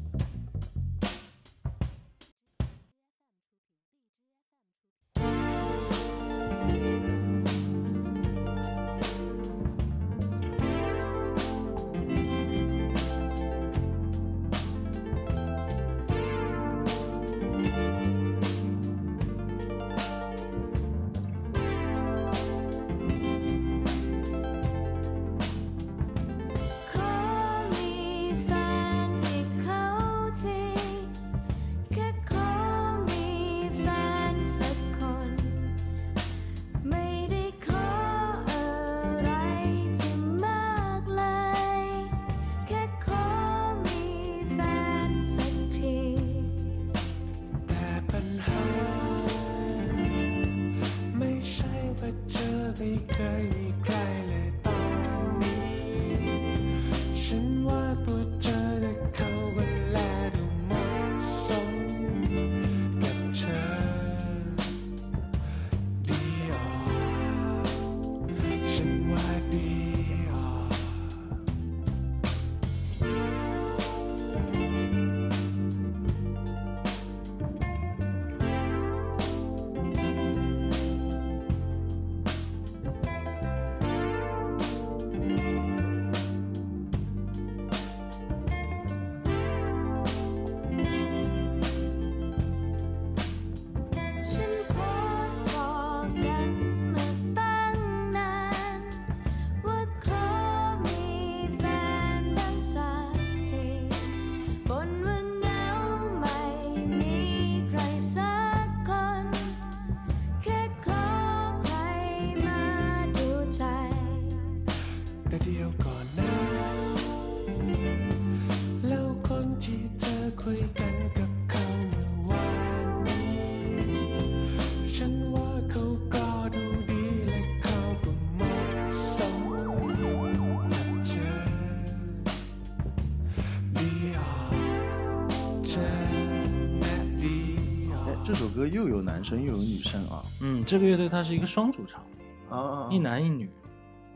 Speaker 2: 歌又有男生又有女生啊
Speaker 1: 嗯，这个乐队它是一个双主唱，
Speaker 2: 啊啊！
Speaker 1: 一男一女。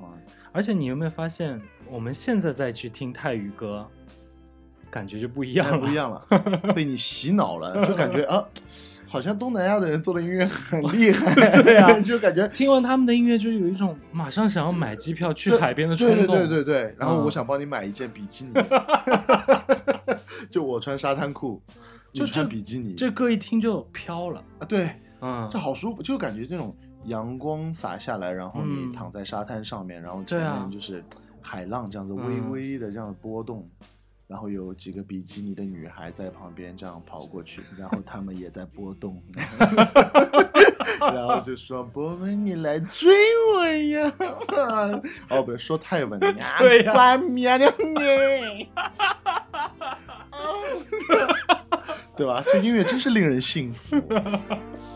Speaker 2: 啊
Speaker 1: 而且你有没有发现，我们现在再去听泰语歌，感觉就不一样
Speaker 2: 不一样了，被你洗脑了，就感觉 啊，好像东南亚的人做的音乐很厉害，
Speaker 1: 对啊
Speaker 2: 就感觉
Speaker 1: 听完他们的音乐，就有一种马上想要买机票去海边的冲
Speaker 2: 对
Speaker 1: 动。
Speaker 2: 对对对对，然后
Speaker 1: 嗯
Speaker 2: 我想帮你买一件比基尼，就我穿沙滩裤，
Speaker 1: 就
Speaker 2: 穿
Speaker 1: 这
Speaker 2: 比基尼，
Speaker 1: 这歌一听就飘了。
Speaker 2: 啊对，
Speaker 1: 嗯
Speaker 2: 这，好舒服，就感觉这种阳光洒下来，然后你
Speaker 1: 嗯
Speaker 2: 躺在沙滩上面，然后前面就是海浪这样子微
Speaker 1: 嗯
Speaker 2: 微的这样波动。然后有几个比基尼的女孩在旁边这样跑过去，然后她们也在波动，然后就说：“博文，你来追我呀！”哦，不是说泰文呀，
Speaker 1: 对呀
Speaker 2: 关灭了你，对吧？这音乐真是令人信服。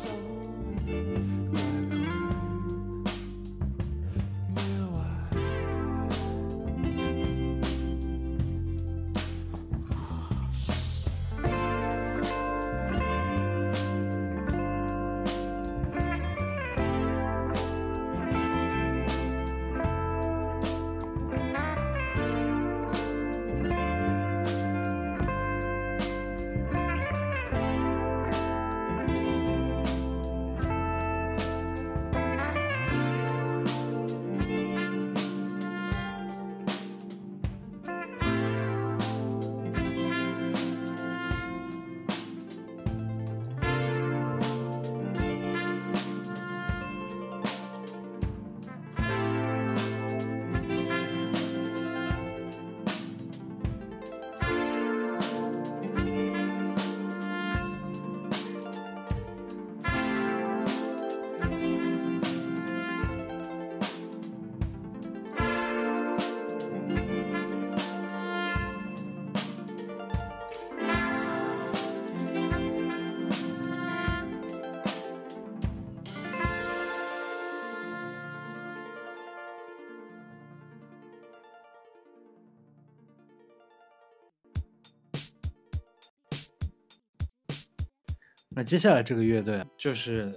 Speaker 1: 那接下来这个乐队就是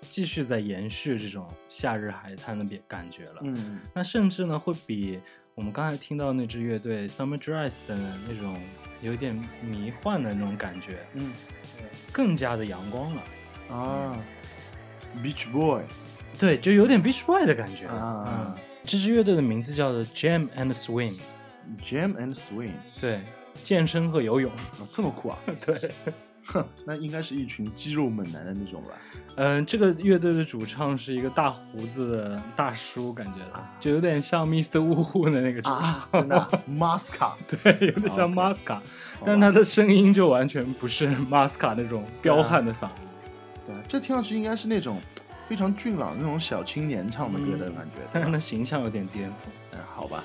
Speaker 1: 继续在延续这种夏日海滩的别感觉了。
Speaker 2: 嗯，
Speaker 1: 那甚至呢，会比我们刚才听到那支乐队 Summer Dress 的那种有一点迷幻的那种感觉，
Speaker 2: 嗯
Speaker 1: 更加的阳光了。
Speaker 2: 啊，Beach Boy
Speaker 1: 对，就有点 Beach Boy 的感觉。
Speaker 2: 啊
Speaker 1: 嗯，这支乐队的名字叫做 Jam and
Speaker 2: Swim，Jam and Swing，
Speaker 1: 对，健身和游泳。
Speaker 2: 哦这么酷啊！
Speaker 1: 对，
Speaker 2: 哼，那应该是一群肌肉猛男的那种吧？
Speaker 1: 嗯，这个乐队的主唱是一个大胡子的大叔，感觉的，就有点像 Mr. 呜呼的那个主唱。
Speaker 2: 啊，真的 Masca
Speaker 1: 对，有点像 Masca，但他的声音就完全不是 Masca 那种彪悍的嗓音。
Speaker 2: 对，这听上去应该是那种非常俊朗那种小青年唱的歌的感觉。
Speaker 1: 但是他，形象有点颠覆。
Speaker 2: 嗯，好吧。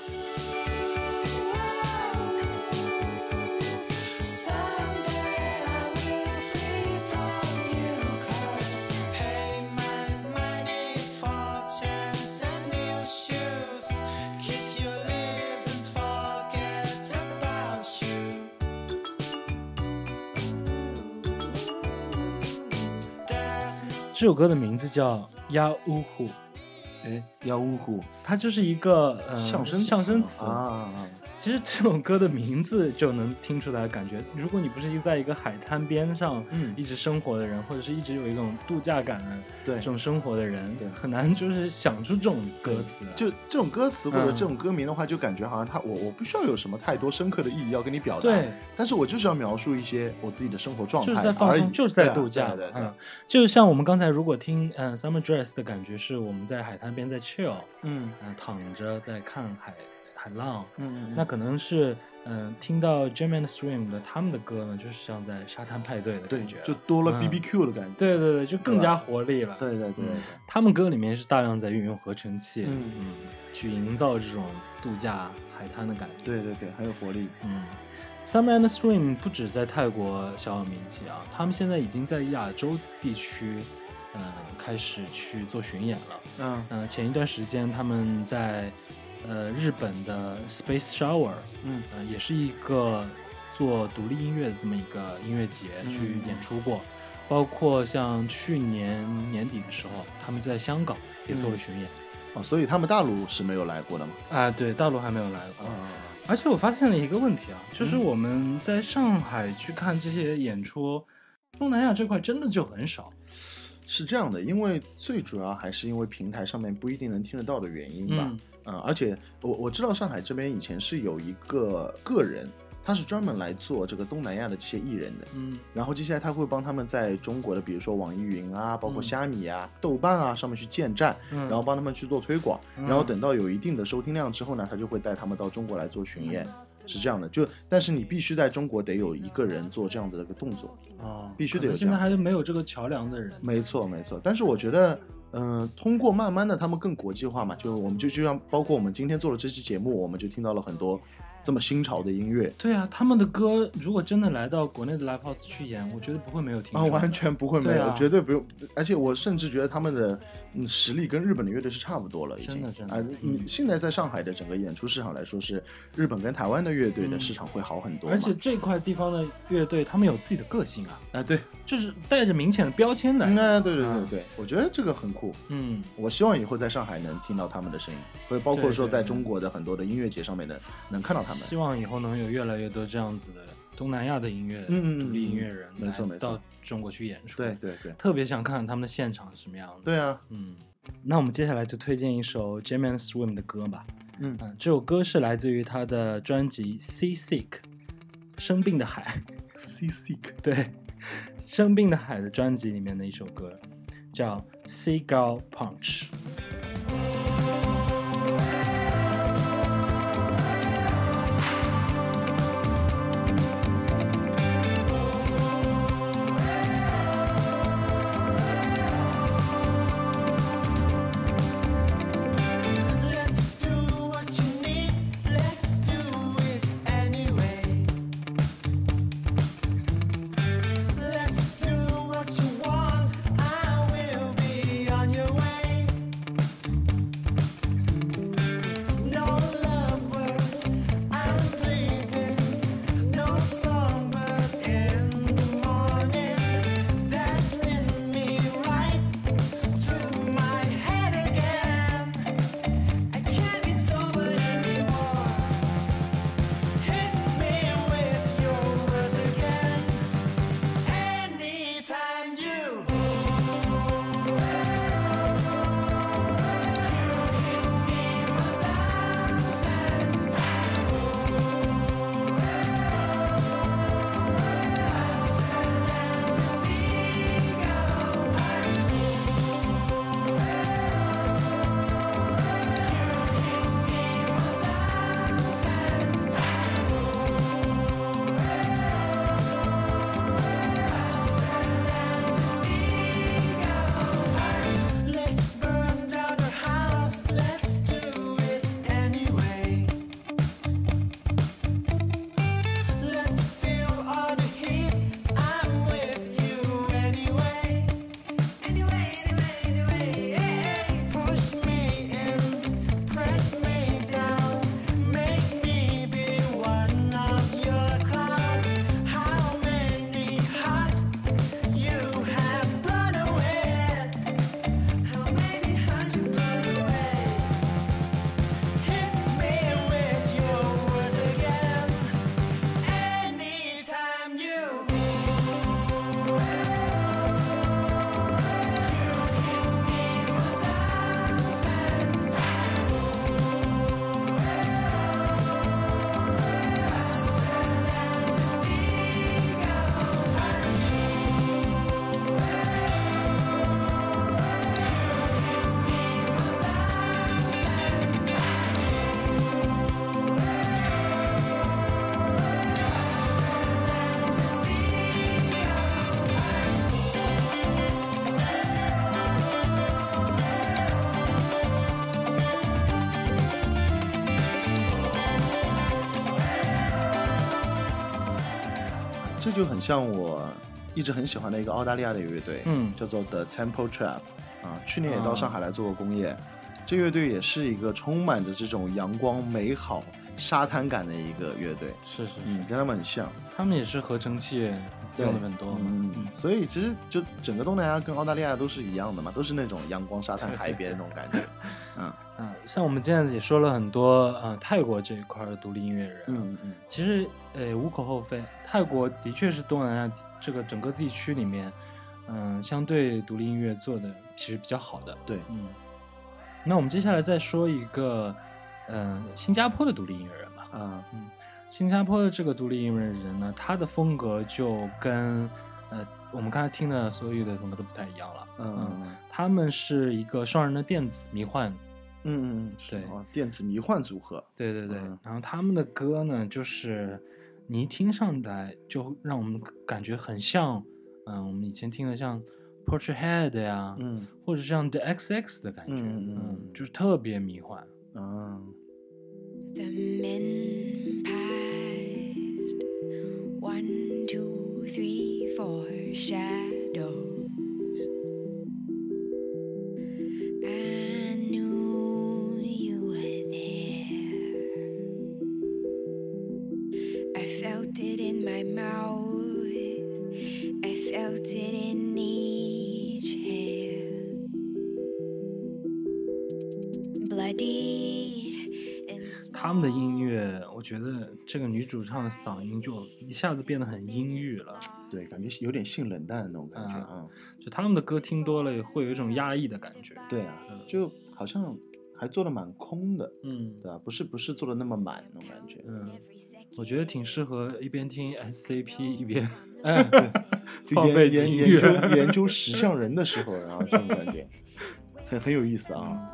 Speaker 1: 这首歌的名字叫《呀呜呼》，
Speaker 2: 哎，呀呜呼，
Speaker 1: 它就是一个呃
Speaker 2: 象声
Speaker 1: 相声词。
Speaker 2: 啊啊啊！
Speaker 1: 其实这首歌的名字就能听出来，感觉如果你不是一在一个海滩边上
Speaker 2: 嗯。
Speaker 1: 一直生活的人，或者是一直有一种度假感的
Speaker 2: 对。
Speaker 1: 这种生活的人
Speaker 2: 对，
Speaker 1: 很难就是想出这种歌词。啊。
Speaker 2: 就这种歌词或者
Speaker 1: 嗯。
Speaker 2: 这种歌名的话，就感觉好像他我我不需要有什么太多深刻的意义要跟你表达，
Speaker 1: 对，
Speaker 2: 但是我就是要描述一些我自己的生活状态
Speaker 1: 就是在放松，就是在度假。嗯，就像我们刚才如果听嗯、Summer Dress 的感觉，是我们在海滩边在 chill，
Speaker 2: 嗯。
Speaker 1: 嗯、躺着在看海海浪。
Speaker 2: 嗯
Speaker 1: 那可能是嗯、听到 Jam and Stream 的他们的歌呢，就是像在沙滩派对的感觉了，
Speaker 2: 就多了
Speaker 1: 嗯。
Speaker 2: BBQ 的感觉，
Speaker 1: 对对对，就更加活力了。
Speaker 2: 对对对。
Speaker 1: 嗯，他们歌里面是大量在运用合成器，
Speaker 2: 嗯
Speaker 1: 嗯，去营造这种度假海滩的感觉。
Speaker 2: 对对对，很有活力，
Speaker 1: 嗯，Summer and Stream 不止在泰国小有名气啊，他们现在已经在亚洲地区，嗯、开始去做巡演了。
Speaker 2: 嗯。
Speaker 1: 嗯、前一段时间他们在呃日本的 Space Shower，
Speaker 2: 嗯
Speaker 1: 呃，也是一个做独立音乐的这么一个音乐节
Speaker 2: 嗯
Speaker 1: 去演出过，包括像去年年底的时候，他们在香港也做了巡演。
Speaker 2: 哦，所以他们大陆是没有来过的嘛，
Speaker 1: 啊，对，大陆还没有来过。
Speaker 2: 嗯
Speaker 1: 而且我发现了一个问题啊，就是我们在上海去看这些演出，东南亚这块真的就很少。
Speaker 2: 是这样的，因为最主要还是因为平台上面不一定能听得到的原因吧。
Speaker 1: 嗯
Speaker 2: 嗯，而且我我知道上海这边以前是有一个个人，他是专门来做这个东南亚的这些艺人的。
Speaker 1: 嗯
Speaker 2: 然后接下来他会帮他们在中国的，比如说网易云啊，包括
Speaker 1: 嗯
Speaker 2: 虾米啊、豆瓣啊上面去建站，
Speaker 1: 嗯
Speaker 2: 然后帮他们去做推广。
Speaker 1: 嗯
Speaker 2: 然后等到有一定的收听量之后呢，他就会带他们到中国来做巡演。是这样的，就但是你必须在中国得有一个人做这样子的一个动作。
Speaker 1: 哦，
Speaker 2: 必须得
Speaker 1: 可能现在
Speaker 2: 有这样子
Speaker 1: 还是没有这个桥梁的人。
Speaker 2: 没错，没错。但是我觉得，嗯、通过慢慢的他们更国际化嘛，就我们就就像包括我们今天做了这期节目，我们就听到了很多这么新潮的音乐
Speaker 1: 对啊，他们的歌如果真的来到国内的 live house 去演，我觉得不会没有听
Speaker 2: 啊，完全不会没有，绝对不用。而且我甚至觉得他们的嗯实力跟日本的乐队是差不多了，已经。
Speaker 1: 真的真的
Speaker 2: 啊，你现在在上海的整个演出市场来说，是日本跟台湾的乐队的
Speaker 1: 嗯
Speaker 2: 市场会好很多嘛。
Speaker 1: 而且这块地方的乐队，他们有自己的个性啊，
Speaker 2: 啊，对，
Speaker 1: 就是带着明显的标签的。
Speaker 2: 应该对对对
Speaker 1: 啊
Speaker 2: 对，我觉得这个很酷。
Speaker 1: 嗯，
Speaker 2: 我希望以后在上海能听到他们的声音，或者包括说在中国的很多的音乐节上面的能看到他们。
Speaker 1: 希望以后能有越来越多这样子的东南亚的音乐，独立音乐人，
Speaker 2: 没错没错
Speaker 1: 到中国去演出。
Speaker 2: 对，对对
Speaker 1: 特别想看看他们的现场是什么样的。，
Speaker 2: 对啊，
Speaker 1: 嗯，那我们接下来就推荐一首 Jam and Swim 的歌吧。
Speaker 2: 嗯
Speaker 1: 嗯，这首歌是来自于他的专辑《Sea Sick》，生病的海。
Speaker 2: Sea Sick
Speaker 1: 对，生病的海的专辑里面的一首歌，叫《Seagull Punch》。
Speaker 2: 就很像我一直很喜欢的一个澳大利亚的乐队，
Speaker 1: 嗯。
Speaker 2: 叫做 The Temple Trap 啊，去年也到
Speaker 1: 啊。
Speaker 2: 上海来做过公演。这乐队也是一个充满着这种阳光、美好、沙滩感的一个乐队，
Speaker 1: 是是是，
Speaker 2: 嗯，跟他们很像。
Speaker 1: 他们也是合成器
Speaker 2: 对
Speaker 1: 用的很多嘛。
Speaker 2: 嗯，所以其实就整个东南亚跟澳大利亚都是一样的嘛，都是那种阳光、沙滩、海边那种感觉。嗯。
Speaker 1: 嗯，像我们这样子也说了很多，呃，泰国这一块的独立音乐人，
Speaker 2: 嗯嗯。
Speaker 1: 其实呃无可厚非，泰国的确是东南亚这个整个地区里面，嗯、相对独立音乐做的其实比较好的。
Speaker 2: 对，
Speaker 1: 嗯，那我们接下来再说一个，嗯、新加坡的独立音乐人吧。
Speaker 2: 啊，
Speaker 1: 新加坡的这个独立音乐人呢，他的风格就跟呃我们刚才听的所有的风格都不太一样了。
Speaker 2: 嗯嗯
Speaker 1: 他们是一个双人的电子迷幻。
Speaker 2: 嗯嗯，是
Speaker 1: 对。
Speaker 2: 哦，电子迷幻组合。
Speaker 1: 对对对，
Speaker 2: 嗯。
Speaker 1: 然后他们的歌呢，就是你一听上来就让我们感觉很像，嗯、我们以前听的像 Portrait 呀，
Speaker 2: 嗯。
Speaker 1: 或者像 The XX 的感觉，
Speaker 2: 嗯嗯嗯。
Speaker 1: 就是特别迷幻。
Speaker 2: 嗯
Speaker 7: ，The men passed one, two, three, four shadows. I knew you were there. I felt it in my mouth. I felt it in each hair. And
Speaker 1: 他们的音乐，我觉得这个女主唱的嗓音就一下子变得很阴郁了。
Speaker 2: 对，感觉有点性冷淡的那种感觉
Speaker 1: 啊
Speaker 2: 啊。
Speaker 1: 就他们的歌听多了，会有一种压抑的感觉。
Speaker 2: 对啊，就好像还做的蛮空的，
Speaker 1: 嗯
Speaker 2: 对吧？不是不是做的那么满那种感觉。
Speaker 1: 嗯，我觉得挺适合一边听 SCP 一边
Speaker 2: 哎，对，就
Speaker 1: 放背
Speaker 2: 研
Speaker 1: 景
Speaker 2: 研研究研究石像人的时候，然后这种感觉 很很有意思啊。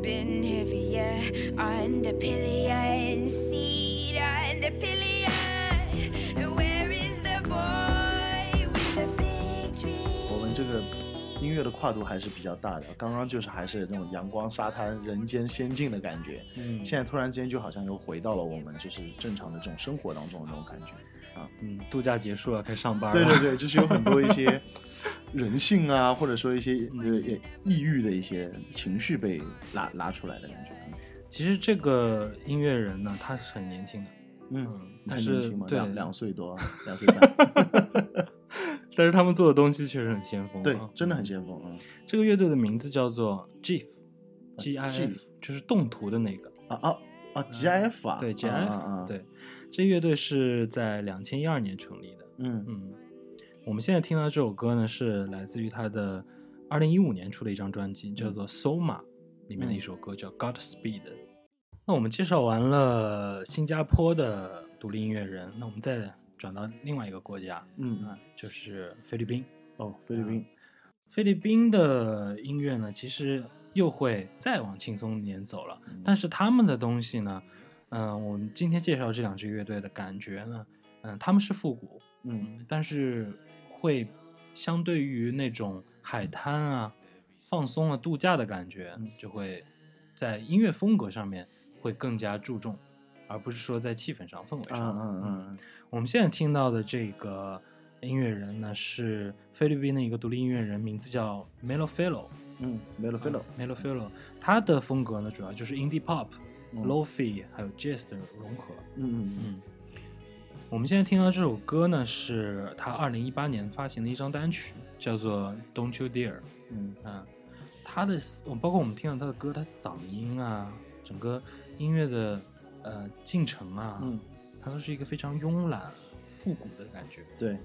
Speaker 7: been heavier on the pillion seat, on the pillion. Where is the boy with the big dreams?
Speaker 2: 我们这个音乐的跨度还是比较大的。刚刚就是还是那种阳光沙滩、人间仙境的感觉，
Speaker 1: 嗯
Speaker 2: 现在突然之间就好像又回到了我们就是正常的这种生活当中的那种感觉。
Speaker 1: 嗯，度假结束了，该上班了。
Speaker 2: 对对对，就是有很多一些 人性啊，或者说一些呃也抑郁的一些情绪被拉拉出来的感觉。
Speaker 1: 其实这个音乐人呢，他是很年轻的，
Speaker 2: 嗯，
Speaker 1: 但是
Speaker 2: 很年轻嘛，
Speaker 1: 对
Speaker 2: 两两岁多，两岁半。
Speaker 1: 但是他们做的东西确实很先锋、啊，
Speaker 2: 对，真的很先锋。啊
Speaker 1: 这个乐队的名字叫做 GIF，G I F，就是动图的那个。
Speaker 2: 啊啊啊！GIF 啊，
Speaker 1: 对
Speaker 2: 啊
Speaker 1: ，GIF，、
Speaker 2: 啊啊
Speaker 1: 对，这乐队是在两千一二年成立的。
Speaker 2: 嗯。
Speaker 1: 嗯，我们现在听到这首歌呢，是来自于他的二零一五年出的一张专辑，叫做《Soma》里面的一首歌叫《Godspeed》。那我们介绍完了新加坡的独立音乐人，那我们再转到另外一个国家，
Speaker 2: 嗯。
Speaker 1: 啊，就是菲律宾。
Speaker 2: 哦，菲律宾，
Speaker 1: 菲律宾的音乐呢，其实又会再往轻松一点走了，但是他们的东西呢，嗯、我们今天介绍这两支乐队的感觉呢，嗯、他们是复古，
Speaker 2: 嗯
Speaker 1: 但是会相对于那种海滩啊、放松了、度假的感觉，就会在音乐风格上面会更加注重，而不是说在气氛上、氛围
Speaker 2: 嗯
Speaker 1: 上。
Speaker 2: 嗯嗯嗯
Speaker 1: 我们现在听到的这个音乐人呢，是菲律宾的一个独立音乐人，名字叫 Melo Fellow。
Speaker 2: 嗯，Melo
Speaker 1: Fellow，Melo Fellow，他的风格呢，主要就是 indie pop、
Speaker 2: 嗯
Speaker 1: lofi 还有 jazz 的融合。
Speaker 2: 嗯嗯
Speaker 1: 嗯，我们现在听到这首歌呢，是他二零一八年发行的一张单曲，叫做《Don't You Dare》。
Speaker 2: 嗯。
Speaker 1: 嗯，他的我包括我们听到他的歌，他嗓音啊，整个音乐的呃进程啊，
Speaker 2: 嗯，
Speaker 1: 它都是一个非常慵懒、复古的感觉。
Speaker 2: 对，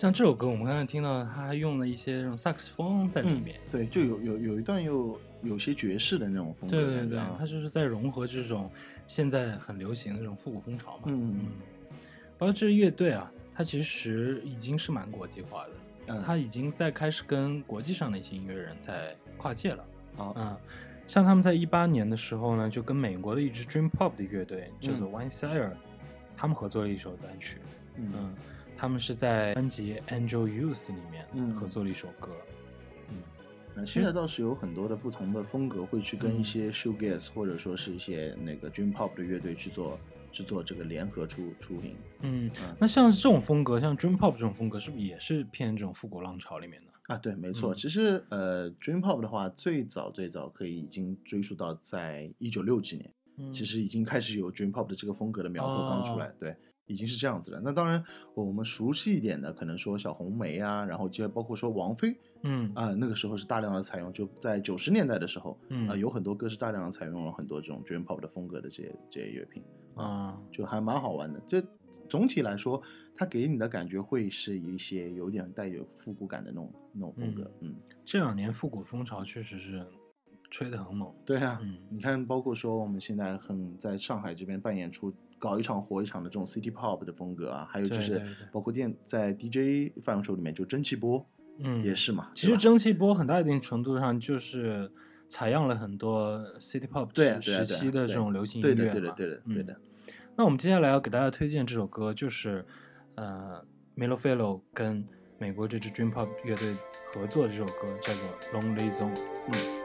Speaker 1: 像这首歌，我们刚才听到，他还用了一些这种萨克斯风在里面。
Speaker 2: 对，就有有有一段又有些爵士的那种风格
Speaker 1: 对对对
Speaker 2: 感觉啊，
Speaker 1: 它就是在融合这种现在很流行的这种复古风潮嘛。
Speaker 2: 嗯嗯
Speaker 1: 包括这支乐队啊，它其实已经是蛮国际化的，
Speaker 2: 嗯
Speaker 1: 它已经在开始跟国际上的一些音乐人在跨界了。
Speaker 2: 啊
Speaker 1: 嗯，像他们在一八年的时候呢，就跟美国的一支 Dream Pop 的乐队叫做 One Sire，、他们合作了一首单曲。
Speaker 2: 嗯
Speaker 1: 嗯，他们是在专辑《Angel Youth》里面
Speaker 2: 嗯
Speaker 1: 合作了一首歌。
Speaker 2: 呃现在倒是有很多的不同的风格会去跟
Speaker 1: 嗯
Speaker 2: 一些 shoegaze 或者说是一些那个 dream pop 的乐队去做去做这个联合出出品。
Speaker 1: 嗯
Speaker 2: 嗯，
Speaker 1: 那像这种风格，像 Dream Pop 这种风格，是不是也是偏这种复古浪潮里面的？
Speaker 2: 啊，对，没错。
Speaker 1: 嗯
Speaker 2: 其实呃，dream pop 的话，最早最早可以已经追溯到在一九六几年，
Speaker 1: 嗯
Speaker 2: 其实已经开始有 dream pop 的这个风格的苗头刚出来，
Speaker 1: 哦
Speaker 2: 对，已经是这样子了。那当然，我们熟悉一点的，可能说小红梅啊，然后接包括说王菲
Speaker 1: 嗯
Speaker 2: 啊、那个时候是大量的采用，就在九十年代的时候，
Speaker 1: 嗯
Speaker 2: 啊、有很多歌是大量的采用了很多这种 dream pop 的风格的这些这些乐品，
Speaker 1: 啊，
Speaker 2: 就还蛮好玩的。这总体来说，它给你的感觉会是一些有点带有复古感的那种那种风格，嗯
Speaker 1: 这两年复古风潮确实是吹得很猛。
Speaker 2: 对啊，
Speaker 1: 嗯
Speaker 2: 你看，包括说我们现在很在上海这边办演出，搞一场火一场的这种 City Pop 的风格啊，还有就是
Speaker 1: 对对对
Speaker 2: 包括电在 DJ 范畴里面，就蒸汽波
Speaker 1: 嗯，
Speaker 2: 也是嘛。
Speaker 1: 其实蒸汽波很大一定程度上就是采样了很多 City Pop 时期的这种流行音乐嘛。
Speaker 2: 的对的对的对的
Speaker 1: 嗯。那我们接下来要给大家推荐这首歌，就是呃 Melo Fellow 跟美国这支 Dream Pop 乐队合作的这首歌，叫做《Lonely Zone》。嗯。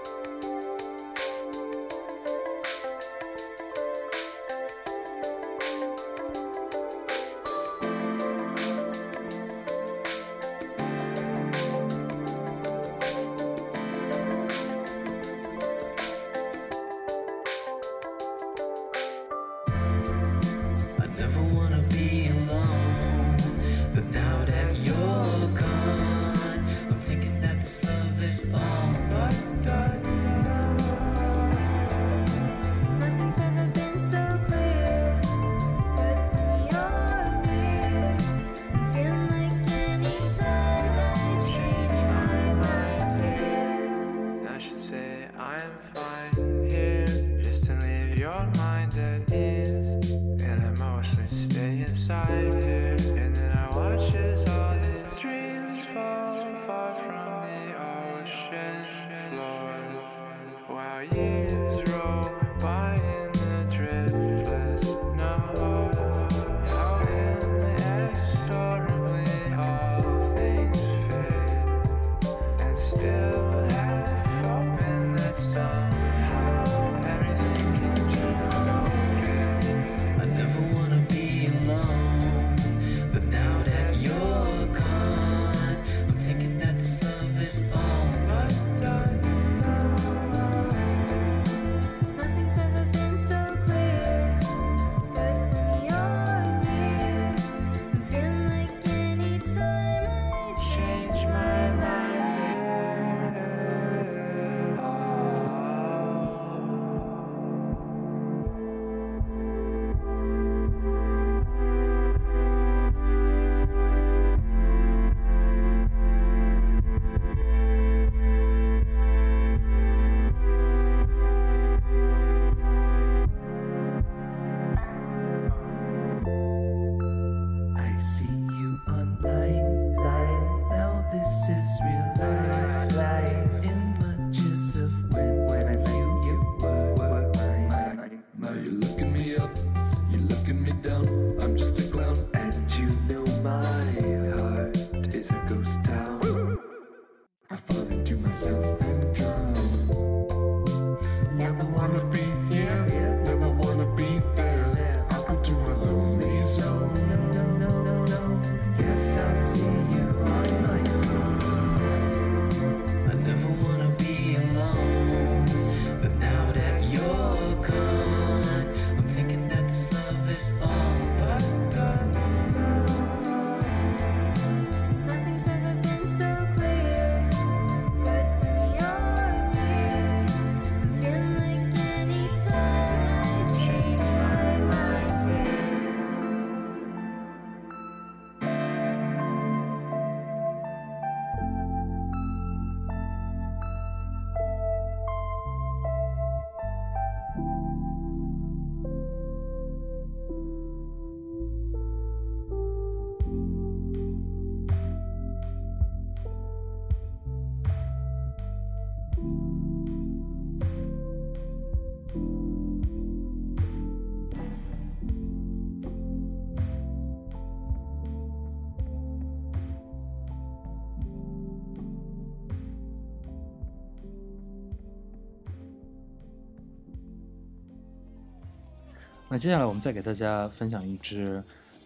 Speaker 1: 那接下来我们再给大家分享一支，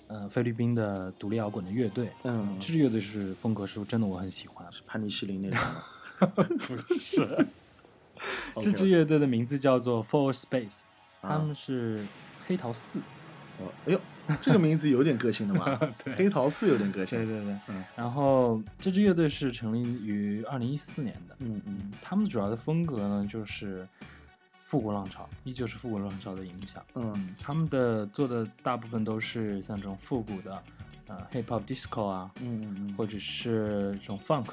Speaker 1: 呃，菲律宾的独立摇滚的乐队。
Speaker 2: 嗯
Speaker 1: 这支乐队是风格是真的我很喜欢。
Speaker 2: 是潘尼西林那种吗？
Speaker 1: 不是，这支乐队的名字叫做 Four Space，他
Speaker 2: 啊
Speaker 1: 们是黑桃四。
Speaker 2: 哦，哎呦，这个名字有点个性的嘛
Speaker 1: 对
Speaker 2: 黑桃四有点个性。
Speaker 1: 对对对，
Speaker 2: 嗯
Speaker 1: 然后这支乐队是成立于二零一四年的。
Speaker 2: 嗯嗯
Speaker 1: 嗯，他们主要的风格呢就是复古浪潮，依旧是复古浪潮的影响。
Speaker 2: 嗯
Speaker 1: 他们的做的大部分都是像这种复古的，呃，hip hop disco 啊，
Speaker 2: 嗯嗯嗯
Speaker 1: 或者是这种 funk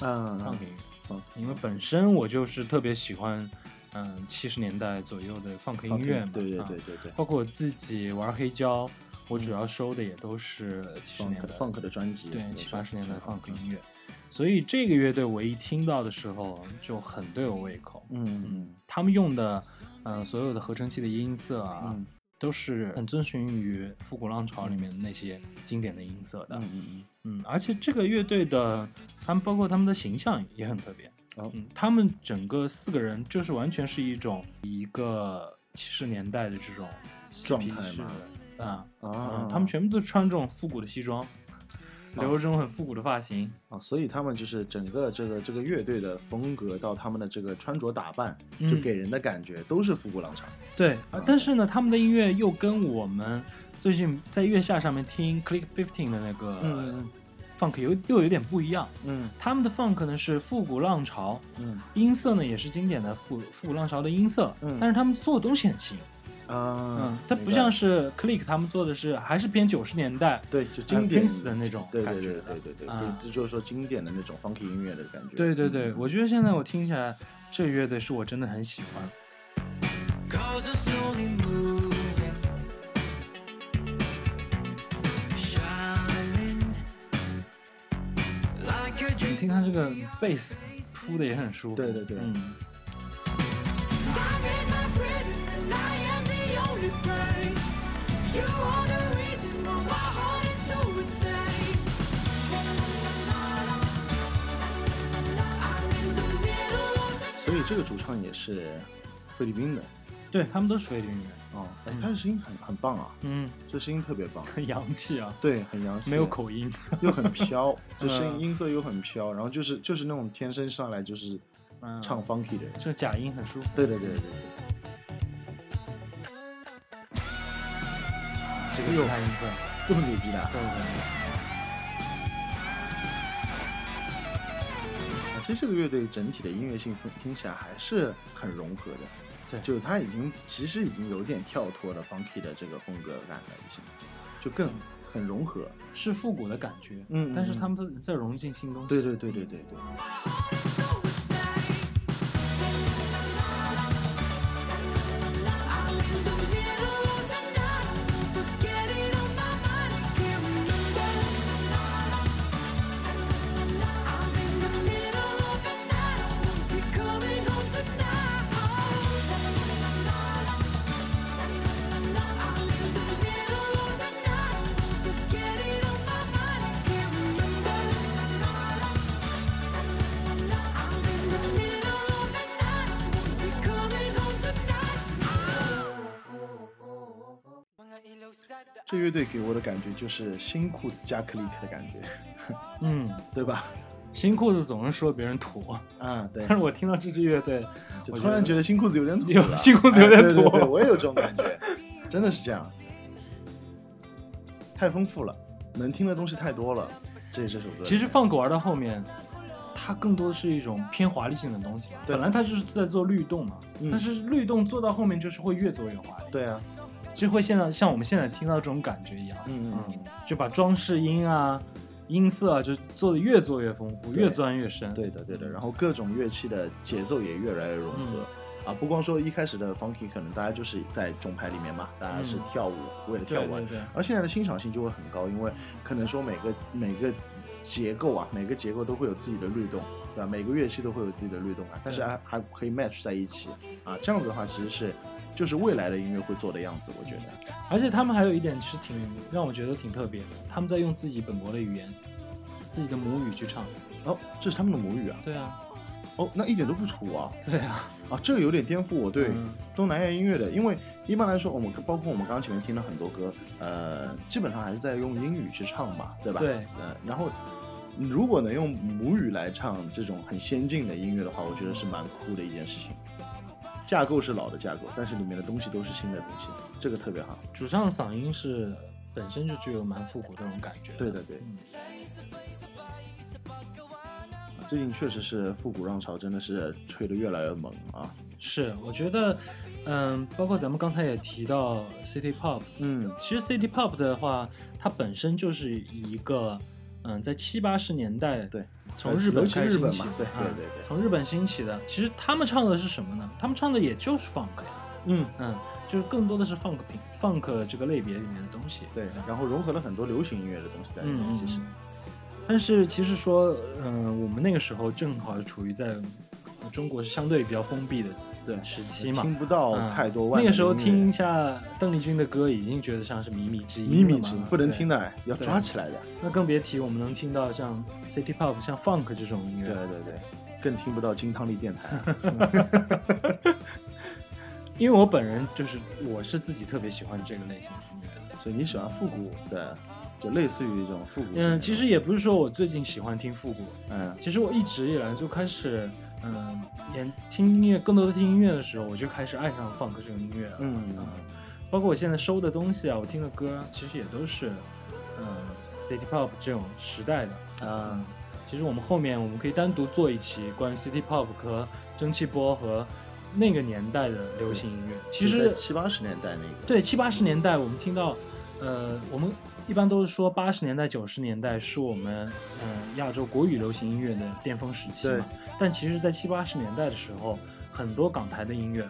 Speaker 2: 嗯
Speaker 1: funk
Speaker 2: 啊
Speaker 1: 音乐。
Speaker 2: 嗯
Speaker 1: 因为本身我就是特别喜欢，嗯，七十年代左右的 funk 音乐嘛。
Speaker 2: 对对
Speaker 1: 啊
Speaker 2: 对对对
Speaker 1: 包括我自己玩黑胶，我主要收的也都是七十年代
Speaker 2: funk 的专辑，
Speaker 1: 对七八十年代 funk 音乐。所以这个乐队我一听到的时候就很对我胃口。
Speaker 2: 嗯嗯
Speaker 1: 他们用的，嗯、所有的合成器的音色啊，
Speaker 2: 嗯
Speaker 1: 都是很遵循于复古浪潮里面那些经典的音色的。
Speaker 2: 嗯嗯
Speaker 1: 嗯，而且这个乐队的，他们包括他们的形象也很特别。
Speaker 2: 哦
Speaker 1: 嗯，他们整个四个人就是完全是一种一个七十年代的这种嬉
Speaker 2: 状态嘛
Speaker 1: 的啊
Speaker 2: 嗯啊
Speaker 1: 嗯，他们全部都穿这种复古的西装，留着这种很复古的发型。
Speaker 2: 啊，所以他们就是整个这个这个乐队的风格到他们的这个穿着打扮，就
Speaker 1: 嗯
Speaker 2: 给人的感觉都是复古浪潮。
Speaker 1: 对，啊但是呢，他们的音乐又跟我们最近在月下上面听 Click Fifteen 的那个
Speaker 2: 嗯
Speaker 1: funk 有又有点不一样。
Speaker 2: 嗯
Speaker 1: 他们的 funk 呢是复古浪潮，
Speaker 2: 嗯
Speaker 1: 音色呢也是经典的复古复古浪潮的音色，
Speaker 2: 嗯
Speaker 1: 但是他们做的东西很新，
Speaker 2: 啊，
Speaker 1: 嗯，它不像是 Click 他们做的是还是偏九十年代，
Speaker 2: 对，就经典
Speaker 1: 的那种
Speaker 2: 对对对
Speaker 1: 感觉。的
Speaker 2: 对对对，
Speaker 1: 啊。
Speaker 2: 可以就是说经典的那种 funky 音乐的感觉。
Speaker 1: 对对对，
Speaker 2: 嗯。
Speaker 1: 我觉得现在我听起来，这乐队是我真的很喜欢。你听他这个贝斯铺的也很舒服。
Speaker 2: 对对对。
Speaker 1: 嗯，
Speaker 2: 这个主唱也是菲律宾的。
Speaker 1: 对他们都是菲律宾人。
Speaker 2: 哦，哎，他的声音很很棒啊，
Speaker 1: 嗯，
Speaker 2: 这声音特别棒，
Speaker 1: 很洋气啊，
Speaker 2: 对，很洋气，
Speaker 1: 没有口音。
Speaker 2: 又很飘，这声
Speaker 1: 嗯
Speaker 2: 音音色又很飘，然后就是就是那种天生上来就是
Speaker 1: 嗯。
Speaker 2: 唱 funky 的人，
Speaker 1: 这个假音很舒服。
Speaker 2: 对对对对对，
Speaker 1: 这个又他音色，
Speaker 2: 这么牛逼的。其实这个乐队整体的音乐性听听起来还是很融合的，
Speaker 1: 对
Speaker 2: 就是它已经其实已经有点跳脱了 funky 的这个风格感了，已经就更很融合。
Speaker 1: 是复古的感觉，
Speaker 2: 嗯嗯
Speaker 1: 但是他们在在融进新东西。
Speaker 2: 对对对对对对，这乐队给我的感觉就是新裤子加克里克的感觉，
Speaker 1: 嗯，
Speaker 2: 对吧？
Speaker 1: 新裤子总是说别人土，
Speaker 2: 啊，对。
Speaker 1: 但，是我听到这支乐队，我
Speaker 2: 突然觉得新裤子有点土
Speaker 1: 新裤子有点
Speaker 2: 哎对对
Speaker 1: 土
Speaker 2: 对我也有这种感觉，真的是这样，太丰富了，能听的东西太多了。这这首歌
Speaker 1: 其实 funk 玩到后面，它更多的是一种偏华丽性的东西嘛。本来它就是在做律动嘛，
Speaker 2: 嗯。
Speaker 1: 但是律动做到后面就是会越做越华丽，
Speaker 2: 对啊，
Speaker 1: 就会现在像我们现在听到这种感觉一样，
Speaker 2: 嗯嗯
Speaker 1: 就把装饰音啊、音色啊，就做的越做越丰富，越钻越深。
Speaker 2: 对的对的，然后各种乐器的节奏也越来越融合。啊，不光说一开始的 funky 可能大家就是在中排里面嘛，大家是
Speaker 1: 嗯
Speaker 2: 跳舞，为了跳舞，
Speaker 1: 对对对
Speaker 2: 而现在的欣赏性就会很高，因为可能说每个每个结构啊，每个结构都会有自己的律动，对吧？每个乐器都会有自己的律动啊，但是还还可以 match 在一起啊，这样子的话其实是就是未来的音乐会做的样子，我觉得。
Speaker 1: 而且他们还有一点是挺让我觉得挺特别的，他们在用自己本国的语言、自己的母语去唱。
Speaker 2: 哦，这是他们的母语啊，
Speaker 1: 对啊，
Speaker 2: 哦，那一点都不土啊。
Speaker 1: 对啊，
Speaker 2: 啊，这个有点颠覆我对
Speaker 1: 嗯
Speaker 2: 东南亚音乐的，因为一般来说，我们包括我们刚刚前面听了很多歌，呃，基本上还是在用英语去唱嘛，对吧？
Speaker 1: 对
Speaker 2: 呃，然后如果能用母语来唱这种很先进的音乐的话，我觉得是蛮酷的一件事情。架构是老的架构，但是里面的东西都是新的东西，这个特别好。
Speaker 1: 主唱嗓音是本身就具有蛮复古这种感觉。
Speaker 2: 对对对。
Speaker 1: 嗯
Speaker 2: 最近确实是复古浪潮，真的是吹得越来越猛啊！
Speaker 1: 是，我觉得，嗯，包括咱们刚才也提到 City Pop，
Speaker 2: 嗯，
Speaker 1: 其实 City Pop 的话，它本身就是一个，嗯，在七八十年代，
Speaker 2: 对，
Speaker 1: 从日本开始兴起
Speaker 2: 对
Speaker 1: 啊
Speaker 2: 对对对
Speaker 1: 从日本兴起的。其实他们唱的是什么呢？他们唱的也就是 funk 呀，
Speaker 2: 嗯
Speaker 1: 嗯，就是更多的是 funk 品 funk 这个类别里面的东西。
Speaker 2: 对，然后融合了很多流行音乐的东西在里面，
Speaker 1: 嗯，
Speaker 2: 其实。
Speaker 1: 嗯但是其实说，嗯、我们那个时候正好是处于在呃中国是相对比较封闭的
Speaker 2: 对
Speaker 1: 时期嘛，
Speaker 2: 听不到
Speaker 1: 嗯
Speaker 2: 太多
Speaker 1: 那个时候听一下邓丽君的歌，已经觉得像是靡靡之音
Speaker 2: 靡靡之音不能听的，要抓起来的。
Speaker 1: 那更别提我们能听到像 City Pop、像 Funk 这种音乐。
Speaker 2: 对对对，更听不到金汤力电台。
Speaker 1: 因为我本人就是我是自己特别喜欢这个类型的音乐。
Speaker 2: 所以你喜欢复古的，就类似于这种复古。
Speaker 1: 嗯，其实也不是说我最近喜欢听复古，
Speaker 2: 嗯
Speaker 1: 其实我一直以来就开始，嗯，演听音乐，更多的听音乐的时候，我就开始爱上 funk 这种音乐了。
Speaker 2: 嗯
Speaker 1: 啊包括我现在收的东西啊，我听的歌，其实也都是，嗯，City Pop 这种时代的。
Speaker 2: 啊，
Speaker 1: 其实我们后面我们可以单独做一期关于 City Pop 和蒸汽波和那个年代的流行音乐。其实
Speaker 2: 七八十年代那个，
Speaker 1: 对七八十年代，我们听到，呃，我们一般都是说八十年代、九十年代是我们嗯、呃亚洲国语流行音乐的巅峰时期
Speaker 2: 对
Speaker 1: 嘛。但其实，在七八十年代的时候，很多港台的音乐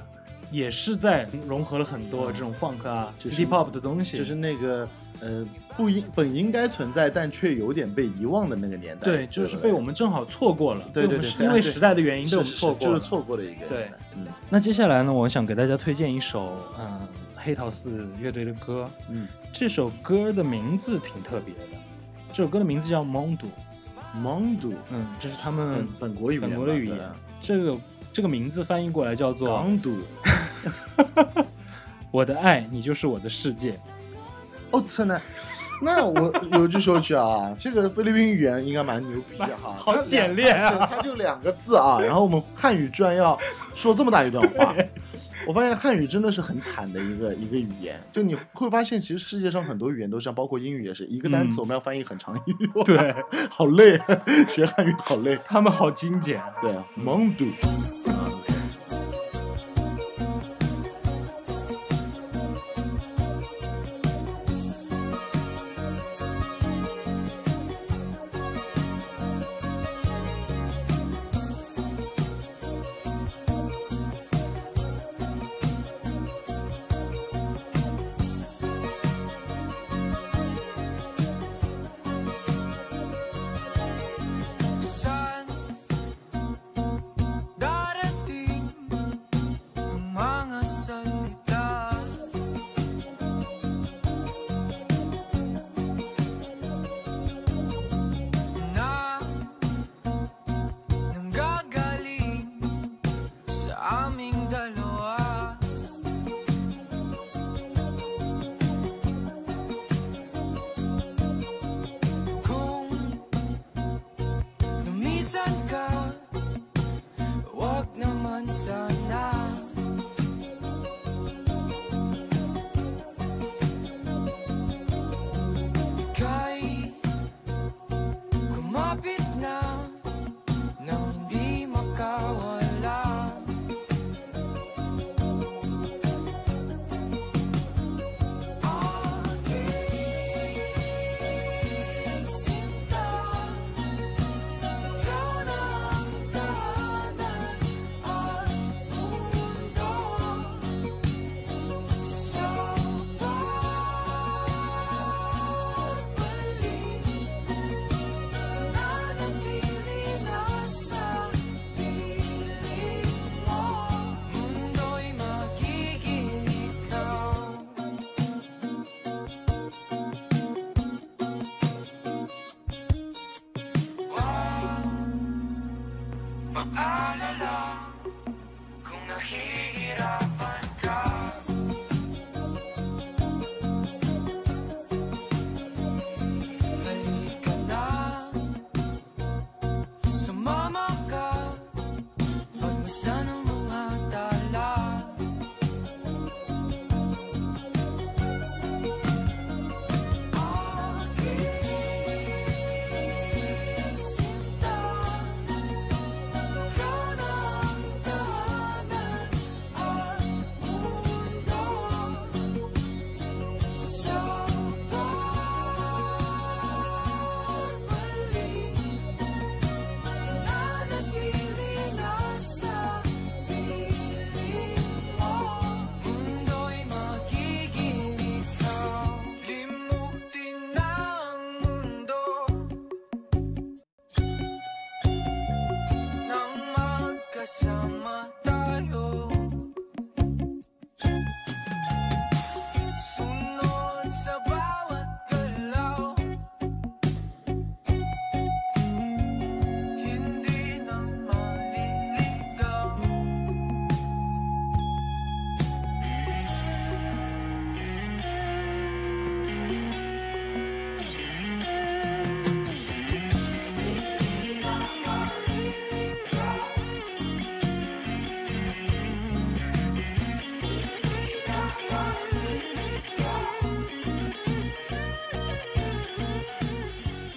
Speaker 1: 也是在融合了很多这种 funk 啊、
Speaker 2: 就是
Speaker 1: city pop 的东西。
Speaker 2: 就是那个呃不应本应该存在，但却有点被遗忘的那个年代。
Speaker 1: 对，就是被我们正好错过了。
Speaker 2: 对对
Speaker 1: 因为时代的原因被我们错过了。
Speaker 2: 就是错过了一个
Speaker 1: 对
Speaker 2: 年代。嗯
Speaker 1: 那接下来呢，我想给大家推荐一首嗯黑桃四乐队的歌。
Speaker 2: 嗯，
Speaker 1: 这首歌的名字挺特别的，这首歌的名字叫《蒙杜》。
Speaker 2: 蒙杜，
Speaker 1: 嗯，这是他们
Speaker 2: 本本国语言
Speaker 1: 本国的语言。这个这个名字翻译过来叫做
Speaker 2: 港督。
Speaker 1: “我的爱，你就是我的世界
Speaker 2: 哦，真的。那我有句说句啊，这个菲律宾语言应该蛮牛逼的哈，
Speaker 1: 好简练啊
Speaker 2: 两它就两个字啊，然后我们汉语居然要说这么大一段话，我发现汉语真的是很惨的一个一个语言，就你会发现，其实世界上很多语言都这样，包括英语也是，一个单词
Speaker 1: 嗯
Speaker 2: 我们要翻译很长一段，
Speaker 1: 对，
Speaker 2: 好累，学汉语好累，”，
Speaker 1: 他们好精简。
Speaker 2: 对，蒙杜。
Speaker 8: Saan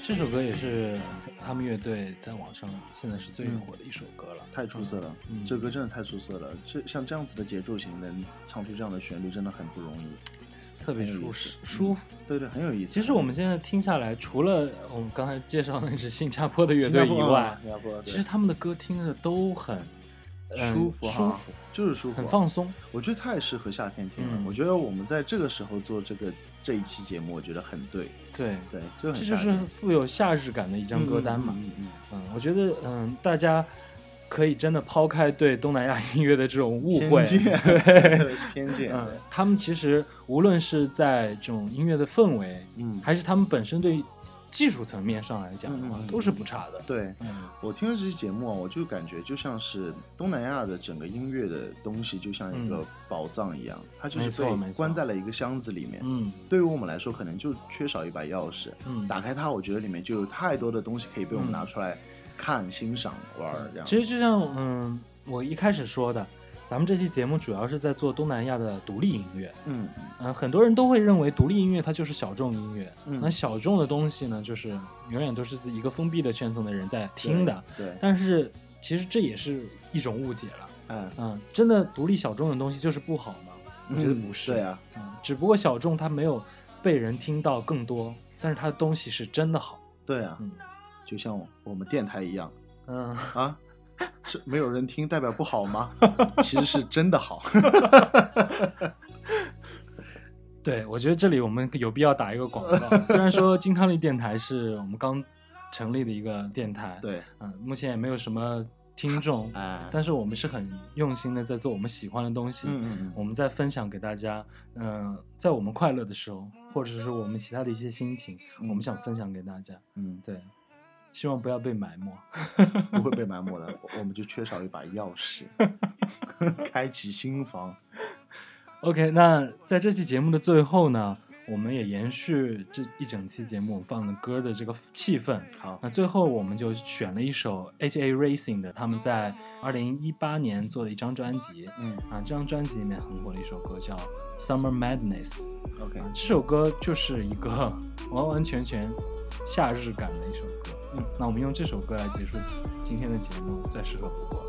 Speaker 1: 这首歌也是他们乐队在网上现在是最火的一首歌了。
Speaker 2: 太出色了，
Speaker 1: 嗯
Speaker 2: 这歌真的太出色了。这像这样子的节奏型能唱出这样的旋律，真的很不容易。
Speaker 1: 特别舒适舒服。
Speaker 2: 对对，很有意思。
Speaker 1: 其实我们现在听下来，除了我们刚才介绍那支新加坡的乐队以外
Speaker 2: 啊，新加坡
Speaker 1: 其实他们的歌听着都很、嗯
Speaker 2: 舒服啊
Speaker 1: 舒服，
Speaker 2: 就是舒服，
Speaker 1: 很放松。
Speaker 2: 我觉得太适合夏天听了。
Speaker 1: 嗯
Speaker 2: 我觉得我们在这个时候做这个这一期节目，我觉得很对，
Speaker 1: 对，
Speaker 2: 对，就很
Speaker 1: 这就是富有夏日感的一张歌单嘛。
Speaker 2: 嗯嗯嗯
Speaker 1: 嗯，我觉得嗯，大家可以真的抛开对东南亚音乐的这种误会，
Speaker 2: 偏见
Speaker 1: 对，
Speaker 2: 是偏见
Speaker 1: 嗯，他们其实无论是在这种音乐的氛围，
Speaker 2: 嗯
Speaker 1: 还是他们本身对技术层面上来讲的话，都是不差的。
Speaker 2: 对，
Speaker 1: 嗯
Speaker 2: 我听了这期节目啊，我就感觉就像是东南亚的整个音乐的东西，就像一个
Speaker 1: 嗯
Speaker 2: 宝藏一样，它就是被关在了一个箱子里面。
Speaker 1: 嗯
Speaker 2: 对于我们来说，可能就缺少一把钥匙。
Speaker 1: 嗯，
Speaker 2: 打开它，我觉得里面就有太多的东西可以被我们拿出来看、欣赏、玩儿这样。
Speaker 1: 其实就像嗯，我一开始说的，咱们这期节目主要是在做东南亚的独立音乐。
Speaker 2: 嗯
Speaker 1: 嗯、很多人都会认为独立音乐它就是小众音乐。
Speaker 2: 嗯
Speaker 1: 那小众的东西呢，就是永远都是一个封闭的圈层的人在听的。
Speaker 2: 对，对
Speaker 1: 但是其实这也是一种误解了。
Speaker 2: 嗯，
Speaker 1: 嗯，真的独立小众的东西就是不好吗？我觉得不是。
Speaker 2: 对啊，
Speaker 1: 嗯，只不过小众它没有被人听到更多，但是它的东西是真的好。
Speaker 2: 对啊，
Speaker 1: 嗯
Speaker 2: 就像我们电台一样
Speaker 1: 嗯，
Speaker 2: 啊，是没有人听代表不好吗？其实是真的好。
Speaker 1: 对，我觉得这里我们有必要打一个广告。虽然说金康利电台是我们刚成立的一个电台，，
Speaker 2: 对，
Speaker 1: 嗯，目前也没有什么听众，
Speaker 2: 哎，
Speaker 1: 但是我们是很用心的在做我们喜欢的东西，
Speaker 2: 嗯嗯嗯
Speaker 1: 我们在分享给大家。嗯、在我们快乐的时候，或者是我们其他的一些心情，
Speaker 2: 嗯
Speaker 1: 我们想分享给大家。
Speaker 2: 嗯，
Speaker 1: 对，希望不要被埋没。
Speaker 2: 不会被埋没的，我们就缺少一把钥匙，开启心房。
Speaker 1: OK，那在这期节目的最后呢，我们也延续这一整期节目我放的歌的这个气氛。
Speaker 2: 好，
Speaker 1: 那最后我们就选了一首 H.A. Racing 的，他们在二零一八年做的一张专辑。
Speaker 2: 嗯
Speaker 1: 啊，这张专辑里面很火的一首歌叫《Summer Madness》。
Speaker 2: ，OK，
Speaker 1: 啊，这首歌就是一个完完全全夏日感的一首歌。
Speaker 2: 嗯，
Speaker 1: 那我们用这首歌来结束今天的节目，再适合不过了。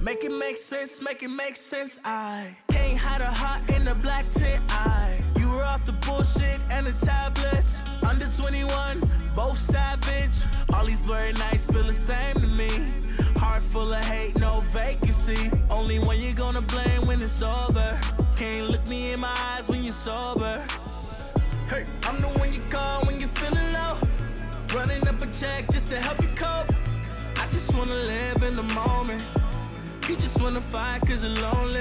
Speaker 5: Make it make sense, make it make sense. I can't hide a heart in the black tent. I you were off the bullshit and the tablets. Under 21, both savage. All these blurry nights feel the same to me. Heart full of hate, no vacancy. Only one you're gonna blame when it's over. Can't look me in my eyes when you're sober. Hey, I'm the one you call when you're feeling low. Running up a check just to help you cope. I just wanna live in the moment. You just wanna fight cause you're lonely.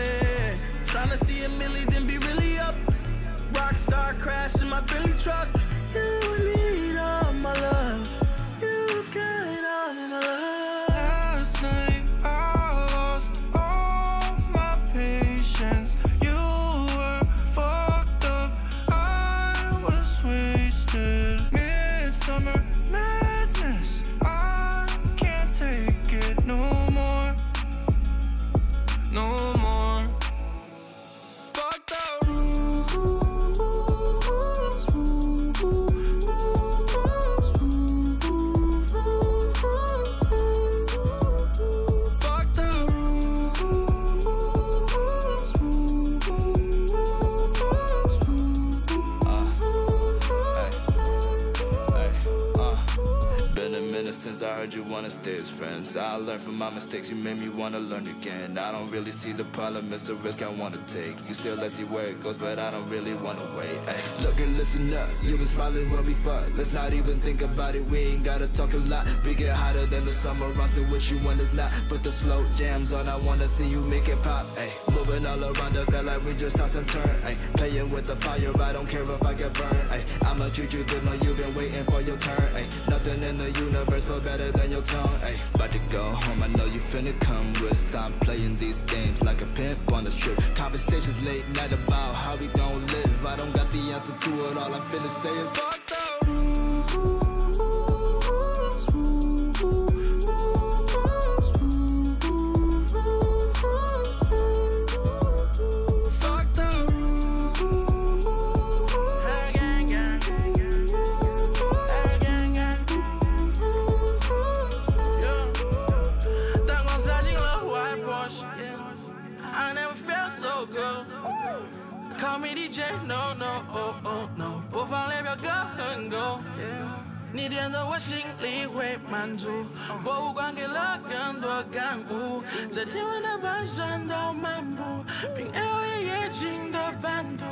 Speaker 5: Tryna see a milli, then be really up. Rockstar crash in my Billy truck. You need all my love.
Speaker 3: Since I heard you wanna stay as friends. I learned from my mistakes, you made me wanna learn again. I don't really see the problem, it's a risk I wanna take. You still let's see where it goes, but I don't really wanna wait. Ay, look and listen up, you been smiling when we fuck. Let's not even think about it, we ain't gotta talk a lot. We get hotter than the summer, I'm still with you when it's not. Put the slow jams on, I wanna see you make it pop. Ay, moving all around the bed like we just toss and turn. Ay, playing with the fire, I don't care if I get burned. Ay, I'ma treat you good, no, you've been waiting for your turn. Ay, nothing in the universe feel better than your tongue. Ay, about to go home, I know you finna come with. I'm playing these games like a pimp on the strip. Conversations late night about how we gon' live. I don't got the answer to it, all I'm finna say is
Speaker 5: No No Oh Oh No，播放列表歌很够。你点的我心里会满足，博物馆给了更多感悟，在天文的盘算到漫步，凭 LA 夜景的版图。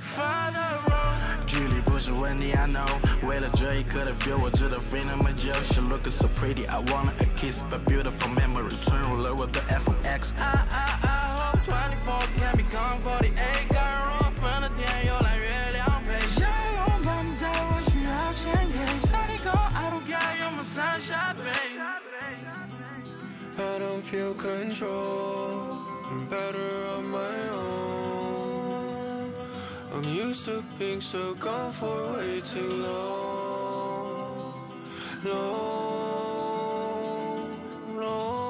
Speaker 5: Father Road，距离不是问题，I know。为了这一刻的 feel，我知道飞那么久。She looking so pretty，I wanna kiss，but beautiful memory 存入了我的 FX。I I I hope 24 can become 48，
Speaker 8: feel control. I'm better on my own. I'm used to being so gone for way too long. Long, long.